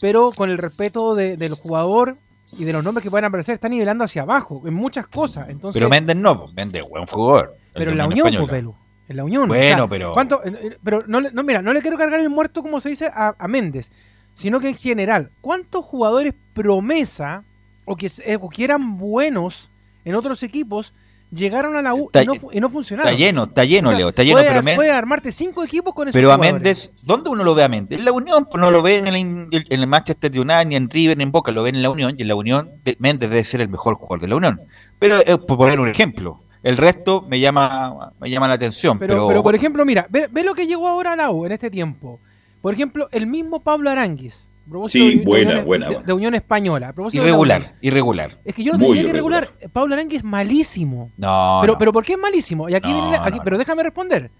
pero con el respeto de- del jugador y de los nombres que puedan aparecer, está nivelando hacia abajo en muchas cosas. Entonces, Pero Méndez no, pues, Méndez, buen jugador. pero de en la Unión pues, Española. Pelu. En la Unión. Bueno, pero- ¿cuánto- eh, eh, pero no, le- no, mira, no le quiero cargar el muerto, como se dice, a, a Méndez, sino que en general, ¿cuántos jugadores promesa o que, eh, o que eran buenos en otros equipos llegaron a la U y, no, y no funcionaron? Está lleno, está lleno, O sea, Leo, está lleno, puede, pero Méndez- puede armarte cinco equipos con esos Pero a. Méndez, ¿dónde uno lo ve a Méndez? En la Unión, pues no lo ve en el, en el Manchester United, ni en River, ni en Boca, lo ven en la Unión, y en la Unión de- Méndez debe ser el mejor jugador de la Unión. Pero, eh, por poner un ejemplo, el resto me llama, me llama la atención. Pero, Pero, pero, por ejemplo, mira, ve, ve lo que llegó ahora a la U en este tiempo. Por ejemplo, el mismo Pablo Aranguis. Sí, de- de buena, Unión- buena, de, buena. de Unión Española. de irregular, irregular. Es que yo no Muy te diría que irregular. regular. Pablo Aranguis es malísimo. No, pero, no. pero ¿por qué es malísimo? Y aquí No, viene la- aquí- no, pero déjame responder.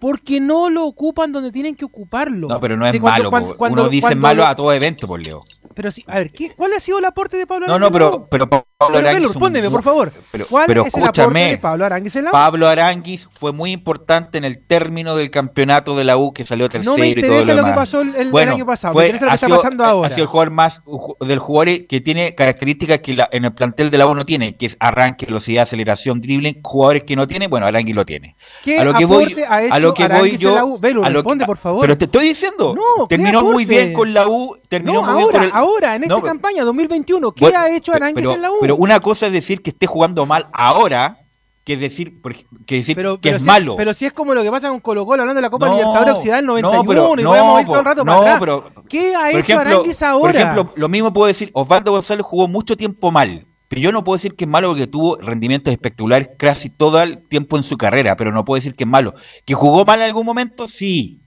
Porque no lo ocupan donde tienen que ocuparlo. No, pero no es Sí, cuando- malo. cuando- cuando- Uno dice cuando malo lo- a todo evento, por Leo. Pero sí, a ver, ¿qué- ¿cuál ha sido el aporte de Pablo No, Aranguis? no, pero, pero Pablo Pero, Aranguis. Un respóndeme, por favor. Pero, ¿Cuál pero es el aporte escúchame, de Pablo Aranguis en la U? Pablo Aranguis fue muy importante en el término del campeonato de la U que salió tercero No me y todo interesa lo lo que pasó el- el Bueno, año pasado, me fue- interesa lo que ha está sido- pasando ahora. Ha sido el jugador más del jugador que tiene características que la- en el plantel de la U no tiene, que es arranque, velocidad, aceleración, dribbling, jugadores que no tiene, bueno, Aranguis lo tiene. ¿Qué a lo que voy, ha hecho a lo que voy en yo, la U? Velo, a lo que- responde, por favor. Pero te estoy diciendo, No, ¿qué terminó muy bien con la U, terminó No, muy bien con el ahora, en esta No, campaña 2021, ¿qué bueno, ha hecho pero, en la U? pero una cosa es decir que esté jugando mal ahora, que es decir, que decir que pero es si, malo. Pero si es como lo que pasa con Colo Colo hablando de la Copa No, Libertadores Occidental no, 91 pero- y no, ir todo el rato no, para atrás. pero- ¿Qué ha hecho ejemplo, Aranguis ahora? Por ejemplo, lo mismo puedo decir, Osvaldo González jugó mucho tiempo mal, pero yo no puedo decir que es malo porque tuvo rendimientos espectaculares casi todo el tiempo en su carrera, pero no puedo decir que es malo. ¿Que jugó mal en algún momento? Sí,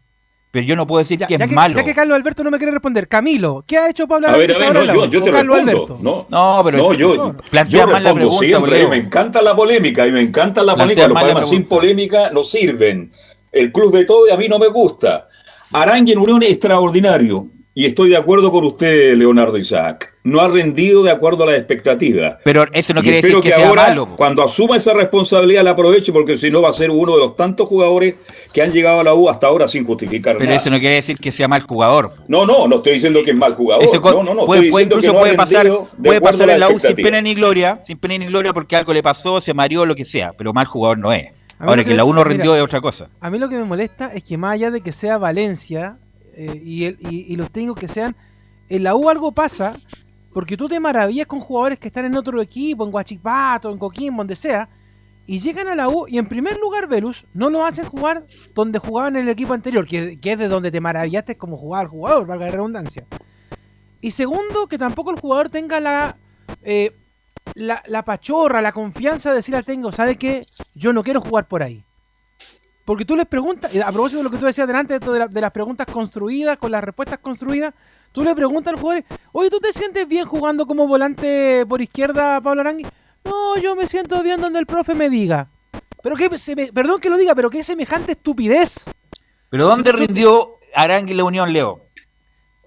pero yo no puedo decir que es ya, que, malo. ya que Carlos Alberto no me quiere responder, Camilo, ¿qué ha hecho Pablo A ver, a ver, no, yo, yo te Carlos respondo. Alberto. No, No, pero no, yo, plantea yo mal la respondo pregunta, siempre. Me encanta la polémica y me encanta la Plantea polémica. Los programas sin polémica no sirven. El club de todo y a mí no me gusta. Arangui en Unión es extraordinario. Y estoy de acuerdo con usted, Leonardo Isaac. No ha rendido de acuerdo a las expectativas. Pero eso no Y quiere decir que, que, sea ahora, malo. cuando asuma esa responsabilidad, la aproveche, porque si no va a ser uno de los tantos jugadores que han llegado a la U hasta ahora sin justificar Pero nada. eso no quiere decir que sea mal jugador. No, no, no estoy diciendo que es mal jugador. Ese co- no, no, no. puede, estoy puede- diciendo que incluso no ha puede pasar, de puede pasar en la U sin pena ni gloria, sin pena ni gloria porque algo le pasó, se mareó, lo que sea, pero mal jugador no es. Ahora que, que- la U no mira, rindió es otra cosa. A mí lo que me molesta es que más allá de que sea Valencia eh, y, los técnicos que sean, en la U algo pasa porque tú te maravillas con jugadores que están en otro equipo, en Guachipato, en Coquimbo, donde sea, y llegan a la U y en primer lugar, Velus, no lo hacen jugar donde jugaban en el equipo anterior, que, es de donde te maravillaste como jugaba el jugador, valga la redundancia. Y segundo, que tampoco el jugador tenga la, eh, la, la pachorra, la confianza de decir al técnico, ¿sabe qué? Yo no quiero jugar por ahí. Porque tú les preguntas, a propósito de lo que tú decías delante, de, la- de las preguntas construidas, con las respuestas construidas, tú le preguntas al jugador, oye, ¿tú te sientes bien jugando como volante por izquierda, Pablo Arangui? No, yo me siento bien donde el profe me diga. Pero que, seme- perdón que lo diga, pero qué semejante estupidez. Pero ¿dónde rindió Arangui la Unión, Leo?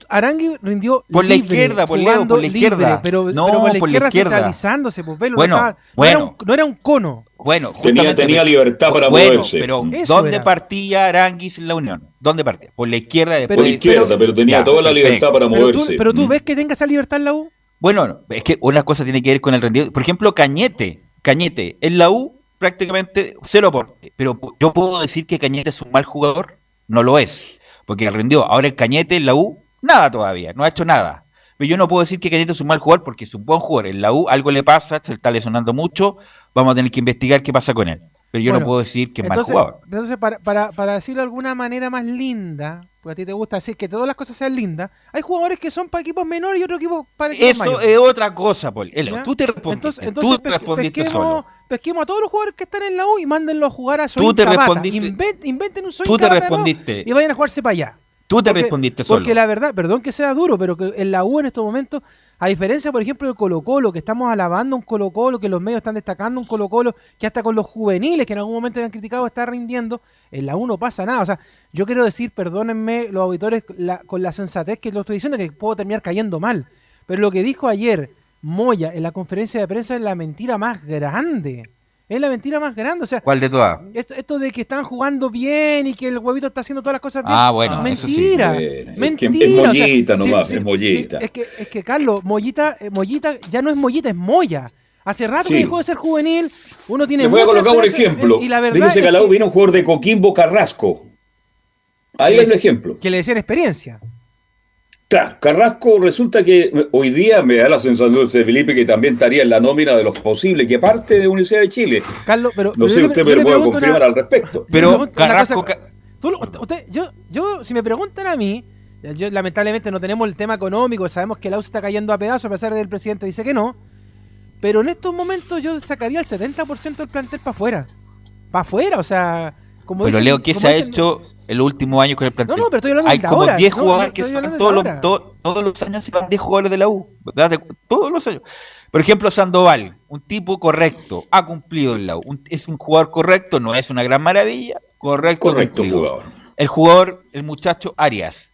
Arangui rindió Por la izquierda, por Leo, por la libre, izquierda. pero, No, pero por la por la izquierda, izquierda. centralizándose, pues, velo, no Bueno, estaba- no, bueno. era un, no era un cono. Bueno, Tenía- libertad para bueno, moverse. Pero Eso ¿dónde era. partía Aranguis en la Unión? ¿Dónde partía? Por la izquierda después. Por izquierda, pero tenía Ya, toda la perfecto. libertad para Pero tú, moverse. pero tú Mm. ves que tenga esa libertad en la U. Bueno, no, es que una cosa tiene que ver con el rendimiento. Por ejemplo, Cañete. Cañete, en la U prácticamente cero aporte. Pero yo puedo decir que Cañete es un mal jugador. No lo es. Porque rindió. Ahora el Cañete en la U, nada todavía. No ha hecho nada. Pero yo no puedo decir que Cañete es un mal jugador porque es un buen jugador. En la U algo le pasa, se está lesionando mucho. Vamos a tener que investigar qué pasa con él. Pero yo Bueno, no puedo decir que es mal entonces, jugador. Entonces, para, para, para decirlo de alguna manera más linda, porque a ti te gusta decir que todas las cosas sean lindas, hay jugadores que son para equipos menores y otros equipos para equipos Eso mayores. es otra cosa, Paul. ¿Ya? tú te respondiste. Entonces, entonces tú te respondiste pesquemos, solo. pesquemos a todos los jugadores que están en la U y mándenlo a jugar a Tú te Tabata. respondiste- Inven- inventen un Soin Tú te Tabata respondiste. y vayan a jugarse para allá. Tú te Porque- respondiste solo. Porque la verdad, perdón que sea duro, pero que en la U en estos momentos, a diferencia, por ejemplo, de Colo Colo, que estamos alabando un Colo Colo, que los medios están destacando un Colo Colo, que hasta con los juveniles, que en algún momento le han criticado, está rindiendo, en la U no pasa nada. O sea, yo quiero decir, perdónenme los auditores la- con la sensatez que lo estoy diciendo, que puedo terminar cayendo mal. Pero lo que dijo ayer Moya en la conferencia de prensa es la mentira más grande. Es la mentira más grande. O sea, ¿Cuál de todas? esto, esto de que están jugando bien y que el huevito está haciendo todas las cosas bien. Ah, bueno, eso sí. mentira. Es que mentira. es o sea, mollita sí, nomás, sí, es mollita. es, que, es que, Carlos, Mollita, eh, Mollita ya no es Mollita, es Moya. Hace rato Sí. que dejó de ser juvenil. Uno tiene Le voy a colocar un ejemplo. eh, Y la verdad es que, viene un jugador de Coquimbo Carrasco. Ahí hay un ejemplo. que le decían experiencia. Claro, Carrasco resulta que hoy día me da la sensación de Felipe que también estaría en la nómina de los posibles, que parte de Universidad de Chile. Carlos, pero, No sé, usted me lo puede confirmar una- al respecto. Pero Carrasco, cosa, tú lo- usted- yo, yo, si me preguntan a mí, yo lamentablemente no tenemos el tema económico, sabemos que la U está cayendo a pedazos a pesar de que el presidente dice que no, pero en estos momentos yo sacaría el 70% del plantel para afuera. Para afuera, o sea, como Pero dicen- Leo, ¿qué como se ha dicen- hecho en los últimos años con el plantel? No, no, pero estoy hablando Hay de como ahora, 10 no, jugadores no, que son todos los, todos los años se van 10 jugadores de la U. ¿verdad? De- todos los años. Por ejemplo, Sandoval, un tipo correcto, ha cumplido en la U. Un- es un jugador correcto, no es una gran maravilla, correcto. Correcto cumplido. jugador. El jugador, el muchacho Arias,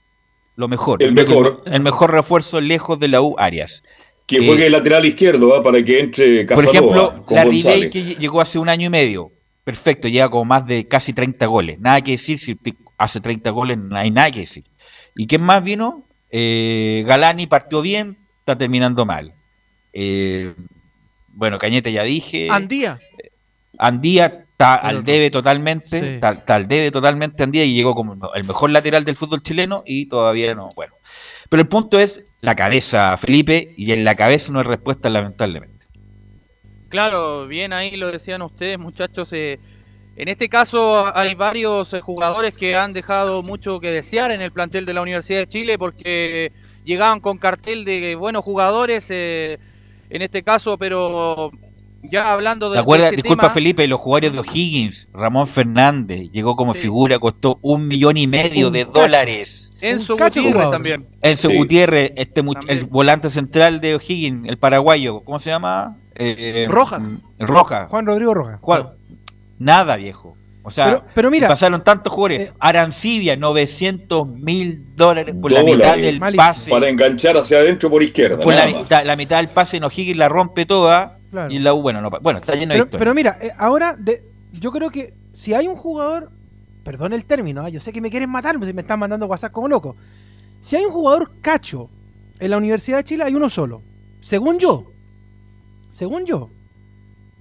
lo mejor. El mejor. El, mejor refuerzo lejos de la U, Arias. Que Eh, juegue el lateral izquierdo ¿va? para que entre Por Casanova ejemplo, con la. Ribey que lle- llegó hace un año y medio. Perfecto, llega con más de casi 30 goles. Nada que decir, si hace 30 goles no hay nada que decir. ¿Y quién más vino? Eh, Galani partió bien, está terminando mal. Eh, bueno, Cañete ya dije. Andía. Andía está al debe totalmente, Sí. está, está al debe totalmente Andía y llegó como el mejor lateral del fútbol chileno y todavía no, bueno. Pero el punto es la cabeza, Felipe, y en la cabeza no hay respuesta lamentablemente. Claro, bien ahí lo decían ustedes, muchachos. eh, en este caso hay varios eh, jugadores que han dejado mucho que desear en el plantel de la Universidad de Chile porque llegaban con cartel de buenos jugadores, eh, en este caso, pero ya hablando de... ¿Te acuerdas? de este Disculpa, tema- Felipe, los jugadores de O'Higgins, Ramón Fernández, llegó como figura, costó un millón y medio Un de cacho. dólares. Enzo cacho Gutiérrez también. Enzo Sí. Gutiérrez, este much- el volante central de O'Higgins, el paraguayo, ¿cómo se llama? Eh, Rojas. mm, Rojas. Juan Rodrigo Rojas. Juan- Nada, viejo. O sea, Pero- pero mira, pasaron tantos jugadores. eh, Arancibia, 900 mil dólares por la mitad del Malísimo. pase. Para enganchar hacia adentro por izquierda. Por la mitad, la mitad del pase en O'Higgins la rompe toda. Claro. Y la U, bueno, no, bueno, está lleno de Pero, victorias. pero mira, eh, ahora de, yo creo que si hay un jugador, perdón el término, ah, yo sé que me quieren matar, pues me están mandando WhatsApp como loco. Si hay un jugador cacho en la Universidad de Chile, hay uno solo. Según yo. Según yo.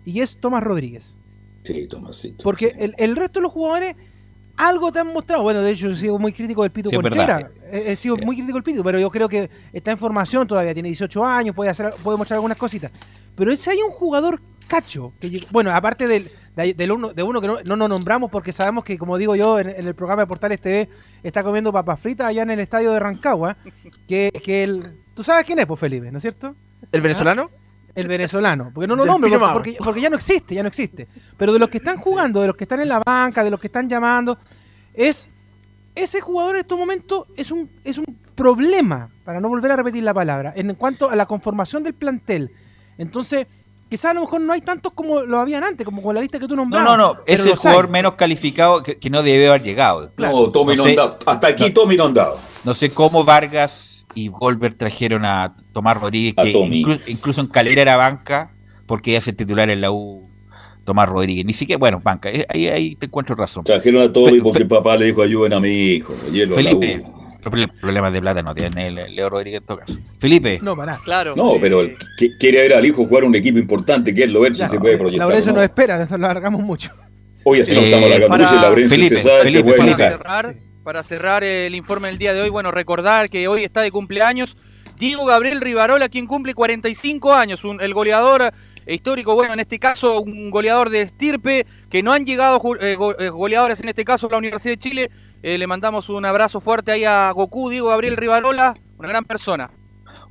Y es Tomás Rodríguez. Sí, Tomasito. Porque el, el resto de los jugadores algo te han mostrado. Bueno, de hecho, yo he sido muy crítico del Pito Sí, Contreras. He, he sido muy crítico del Pito, pero yo creo que está en formación todavía. Tiene 18 años, puede, hacer, puede mostrar algunas cositas. Pero si hay un jugador cacho, que llegó- bueno, aparte del, de, del uno, de uno que no, no nos nombramos porque sabemos que, como digo yo, en, en el programa de Portales TV está comiendo papas fritas allá en el estadio de Rancagua. Que, que el, ¿Tú sabes quién es, pues, Felipe, ¿no es cierto? ¿El venezolano? El venezolano. Porque no lo nombro, porque, porque, ya no existe, ya no existe. Pero de los que están jugando, de los que están en la banca, de los que están llamando, es. Ese jugador en estos momentos es un, es un problema, para no volver a repetir la palabra, en cuanto a la conformación del plantel. Entonces, quizás a lo mejor no hay tantos como lo habían antes, como con la lista que tú No, nombrabas. no, no, es pero el jugador hay. menos calificado que, que no debe haber llegado. No, Tommy No sé-. Hasta aquí Tommy inondado. No sé cómo Vargas y Goldberg trajeron a Tomás Rodríguez, A que inclu- incluso en Calera era banca, porque es el titular en la U, Tomás Rodríguez. Ni siquiera, bueno, banca, eh, ahí, ahí te encuentro razón. Trajeron a Tommy Fe- porque el papá le dijo ayuden a mi hijo. hielo la Felipe, U". pro- problemas de plata no tiene Leo Rodríguez en todo caso. Felipe, No, para. Claro. No, eh, pero el que quiere ver al hijo jugar un equipo importante, que es lo ver si Ya, se puede proyectar. Laurencio o no. nos espera, nos lo alargamos mucho. Oye, así no Eh, estamos la Laurencio, Felipe, usted sabe, se Felipe, puede Felipe. para enojar. cerrar, para cerrar el informe del día de hoy, bueno, recordar que hoy está de cumpleaños Diego Gabriel Rivarola, quien cumple 45 años, un- el goleador histórico, bueno, en este caso un goleador de estirpe, que no han llegado eh, eh, goleadores, en este caso la Universidad de Chile. Eh, le mandamos un abrazo fuerte ahí a Goku, Diego Gabriel Rivarola, una gran persona.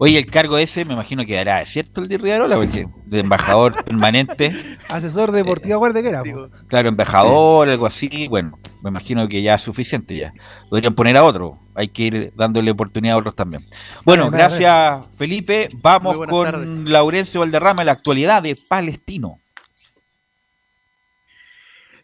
Oye, el cargo ese me imagino que dará, ¿es cierto el de Rivarola? Porque de embajador permanente, Asesor deportivo, acuérdate que era. po. Digo, claro, embajador, algo así, bueno, me imagino que ya es suficiente ya. Podrían poner a otro, hay que ir dándole oportunidad a otros también. Bueno, Vale, vale, gracias Felipe, vamos con tardes. Laurencio Valderrama, la actualidad de Palestino.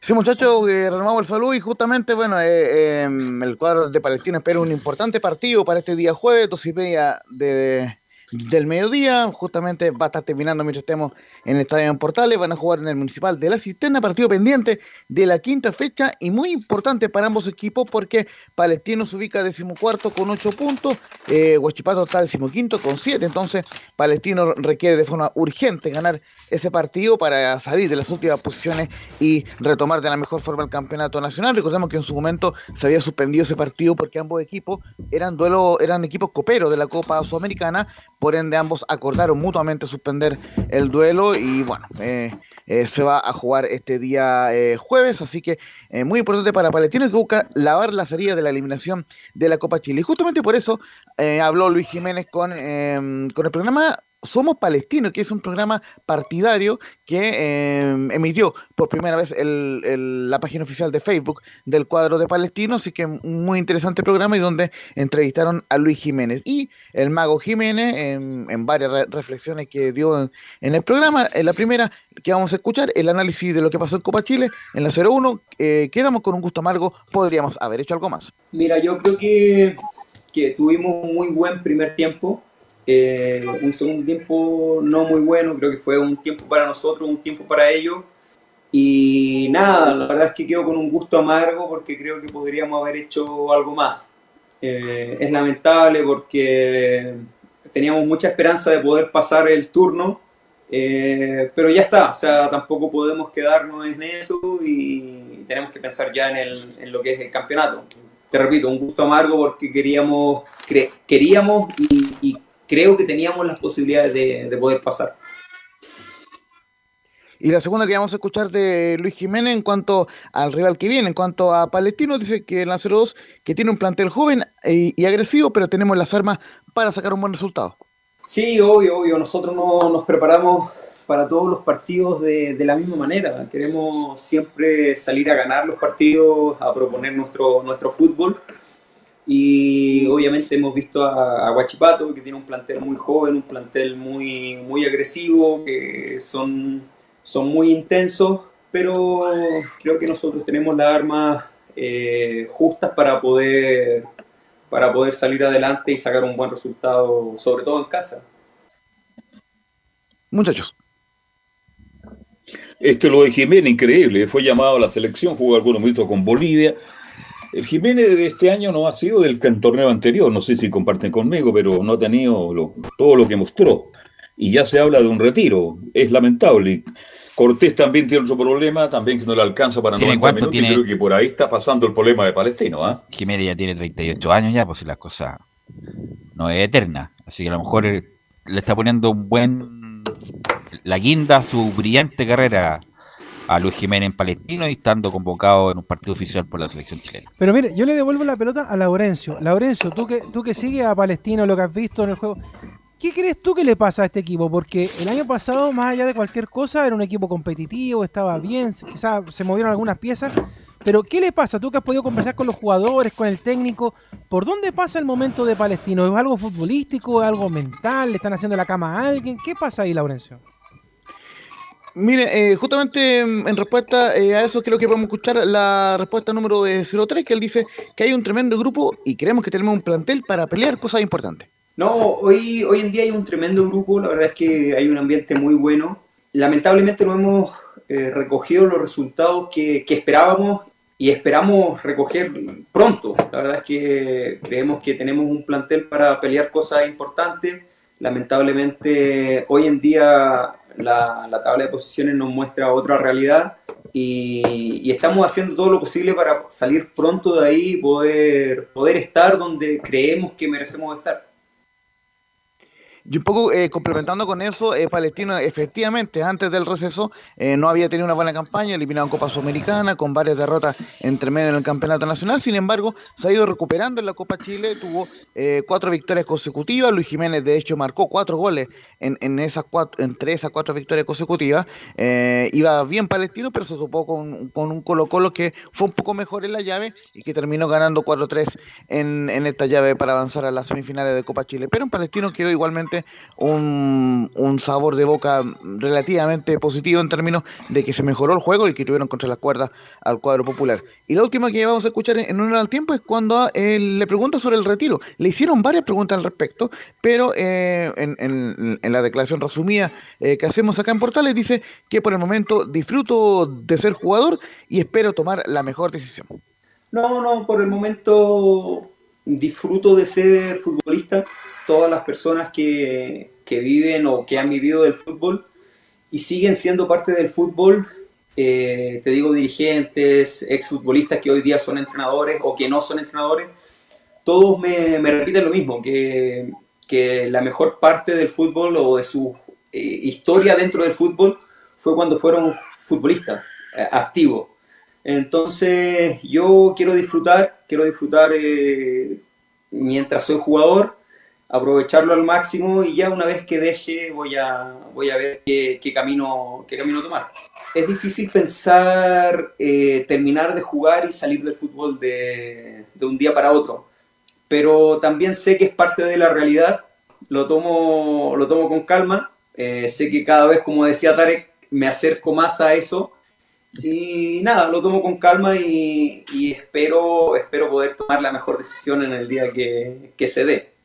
Sí, muchachos, eh, renovamos el saludo y justamente, bueno, eh, eh, el cuadro de Palestina espera un importante partido para este día jueves, dos y media de, del mediodía. Justamente va a estar terminando mientras estemos en el Estadio en Portales, van a jugar en el Municipal de la Cisterna, partido pendiente de la quinta fecha y muy importante para ambos equipos porque Palestino se ubica decimocuarto con ocho puntos, eh, Huachipato está decimoquinto con siete, entonces Palestino requiere de forma urgente ganar ese partido para salir de las últimas posiciones y retomar de la mejor forma el campeonato nacional. Recordemos que en su momento se había suspendido ese partido porque ambos equipos eran duelo, eran equipos coperos de la Copa Sudamericana, por ende ambos acordaron mutuamente suspender el duelo y bueno, eh, eh, se va a jugar este día eh, jueves, así que eh, muy importante para Palestino que busca lavar la salida de la eliminación de la Copa Chile. Y justamente por eso habló Luis Jiménez con, em, con el programa Somos Palestinos, que es un programa partidario que em, emitió por primera vez el- la página oficial de Facebook del cuadro de Palestino, así que muy interesante programa y donde entrevistaron a Luis Jiménez. Y el mago Jiménez, en, en varias re- reflexiones que dio en, el programa, en la primera que vamos a escuchar, el análisis de lo que pasó en Copa Chile, en la 0-1, eh, quedamos con un gusto amargo, podríamos haber hecho algo más. Mira, yo creo que tuvimos un muy buen primer tiempo, eh, un segundo tiempo no muy bueno, creo que fue un tiempo para nosotros, un tiempo para ellos. Y nada, la verdad es que quedo con un gusto amargo porque creo que podríamos haber hecho algo más. Eh, es lamentable porque teníamos mucha esperanza de poder pasar el turno, eh, pero ya está, o sea, tampoco podemos quedarnos en eso y tenemos que pensar ya en, el- en lo que es el campeonato. Te repito, un gusto amargo porque queríamos, queríamos y, y creo que teníamos las posibilidades de, de poder pasar. Y la segunda que vamos a escuchar de Luis Jiménez en cuanto al rival que viene, en cuanto a Palestino, dice que en la 0-2 que tiene un plantel joven y, y agresivo, pero tenemos las armas para sacar un buen resultado. Sí, obvio, obvio. Nosotros no, nos preparamos para todos los partidos de, de la misma manera. Queremos siempre salir a ganar los partidos, a proponer nuestro, nuestro fútbol. Y obviamente hemos visto a, a Huachipato, que tiene un plantel muy joven, un plantel muy, muy agresivo, que son, son muy intensos, pero creo que nosotros tenemos las armas eh, justas para poder, para poder salir adelante y sacar un buen resultado, sobre todo en casa. Muchachos. Este lo de Jiménez, increíble. Fue llamado a la selección, jugó algunos minutos con Bolivia. El Jiménez de este año no ha sido del torneo anterior. No sé si comparten conmigo, pero no ha tenido lo- todo lo que mostró. Y ya se habla de un retiro. Es lamentable. Cortés también tiene otro problema, también que no le alcanza para ¿Tiene 90 cuánto? minutos. Tiene- Y creo que por ahí está pasando el problema de Palestino. ¿ah? Jiménez ya tiene 38 años ya, pues si las cosas no es eterna. Así que a lo mejor eh, le está poniendo un buen la guinda a su brillante carrera a Luis Jiménez en Palestino y estando convocado en un partido oficial por la selección chilena. Pero mire, yo le devuelvo la pelota a Laurencio. Laurencio, tú que, tú que sigues a Palestino, lo que has visto en el juego, ¿qué crees tú que le pasa a este equipo? Porque el año pasado, más allá de cualquier cosa, era un equipo competitivo, estaba bien, quizás se movieron algunas piezas. Pero ¿qué le pasa? Tú que has podido conversar con los jugadores, con el técnico, ¿por dónde pasa el momento de Palestino? ¿Es algo futbolístico? ¿Es algo mental? ¿Le están haciendo la cama a alguien? ¿Qué pasa ahí, Laurencio? Mire, eh, justamente en respuesta eh, a eso creo que podemos escuchar la respuesta número eh, 03, que él dice que hay un tremendo grupo y creemos que tenemos un plantel para pelear cosas importantes. No, hoy, hoy en día hay un tremendo grupo, la verdad es que hay un ambiente muy bueno. Lamentablemente no hemos eh, recogido los resultados que, que esperábamos y esperamos recoger pronto. La verdad es que creemos que tenemos un plantel para pelear cosas importantes. Lamentablemente hoy en día la, la tabla de posiciones nos muestra otra realidad y, estamos haciendo todo lo posible para salir pronto de ahí y poder, poder estar donde creemos que merecemos estar. Y un poco eh, complementando con eso, eh, Palestino efectivamente antes del receso eh, no había tenido una buena campaña, eliminado en Copa Sudamericana, con varias derrotas entre medio en el Campeonato Nacional, sin embargo se ha ido recuperando en la Copa Chile, tuvo eh, cuatro victorias consecutivas, Luis Jiménez de hecho marcó cuatro goles en, en esas cuatro, entre esas cuatro victorias consecutivas, eh, iba bien Palestino, pero se topó con, con un Colo Colo que fue un poco mejor en la llave y que terminó ganando 4-3 en, en esta llave para avanzar a las semifinales de Copa Chile, pero en Palestino quedó igualmente un, sabor de boca relativamente positivo en términos de que se mejoró el juego y que tuvieron contra las cuerdas al cuadro popular. Y la última que vamos a escuchar en, un al tiempo es cuando eh, le pregunta sobre el retiro. Le hicieron varias preguntas al respecto, pero eh, en, en, la declaración resumida eh, que hacemos acá en Portales dice que por el momento disfruto de ser jugador y espero tomar la mejor decisión. No, no, por el momento disfruto de ser futbolista. Todas las personas que, que viven o que han vivido del fútbol y siguen siendo parte del fútbol, eh, te digo dirigentes, exfutbolistas que hoy día son entrenadores o que no son entrenadores, todos me, me repiten lo mismo, que, que, la mejor parte del fútbol o de su eh, historia dentro del fútbol fue cuando fueron futbolistas eh, activos. Entonces yo quiero disfrutar, quiero disfrutar mientras soy jugador, aprovecharlo al máximo y ya una vez que deje voy a, voy a ver qué, qué camino, qué camino tomar es difícil pensar eh, terminar de jugar y salir del fútbol de, un día para otro. Pero también sé que es parte de la realidad, lo tomo, lo tomo con calma, eh, sé que cada vez, como decía Tarek, me acerco más a eso y nada, lo tomo con calma y, espero, espero poder tomar la mejor decisión en el día que, que se dé.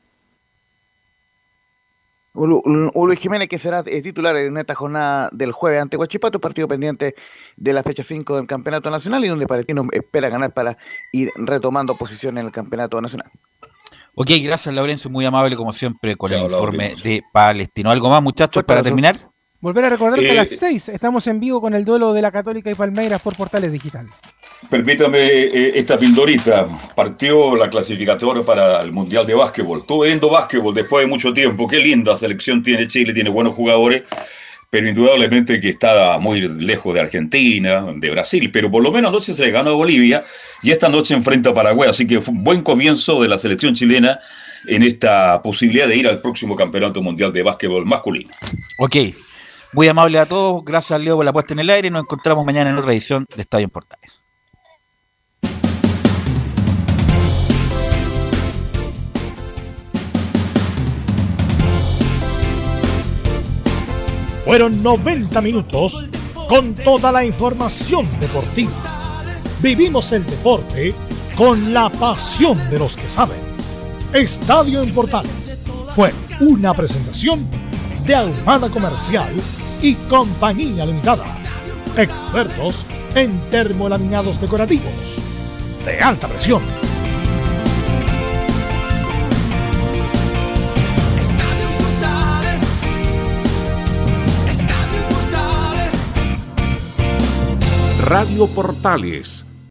Luis Jiménez, que será eh, titular en esta jornada del jueves ante Huachipato, partido pendiente de la fecha 5 del Campeonato Nacional y donde Palestino espera ganar para ir retomando posición en el Campeonato Nacional. Ok, gracias Laurencio, muy amable como siempre con el informe de Palestino. ¿Algo más muchachos para terminar? Volver a recordar que a las 6 eh, estamos en vivo con el duelo de la Católica y Palmeiras por Portales Digital. Permítame eh, esta pildorita. Partió la clasificatoria para el Mundial de Básquetbol. Estuve viendo básquetbol después de mucho tiempo. Qué linda selección tiene Chile, tiene buenos jugadores, pero indudablemente que está muy lejos de Argentina, de Brasil. Pero por lo menos anoche se le ganó a Bolivia y esta noche enfrenta a Paraguay. Así que fue un buen comienzo de la selección chilena en esta posibilidad de ir al próximo Campeonato Mundial de Básquetbol masculino. Ok. Muy amable a todos. Gracias, Leo, por la puesta en el aire. Nos encontramos mañana en otra edición de Estadio en Portales. Fueron 90 minutos con toda la información deportiva. Vivimos el deporte con la pasión de los que saben. Estadio en Portales fue una presentación de Almada Comercial y Compañía Limitada. Expertos en termolaminados decorativos de alta presión. Radio Portales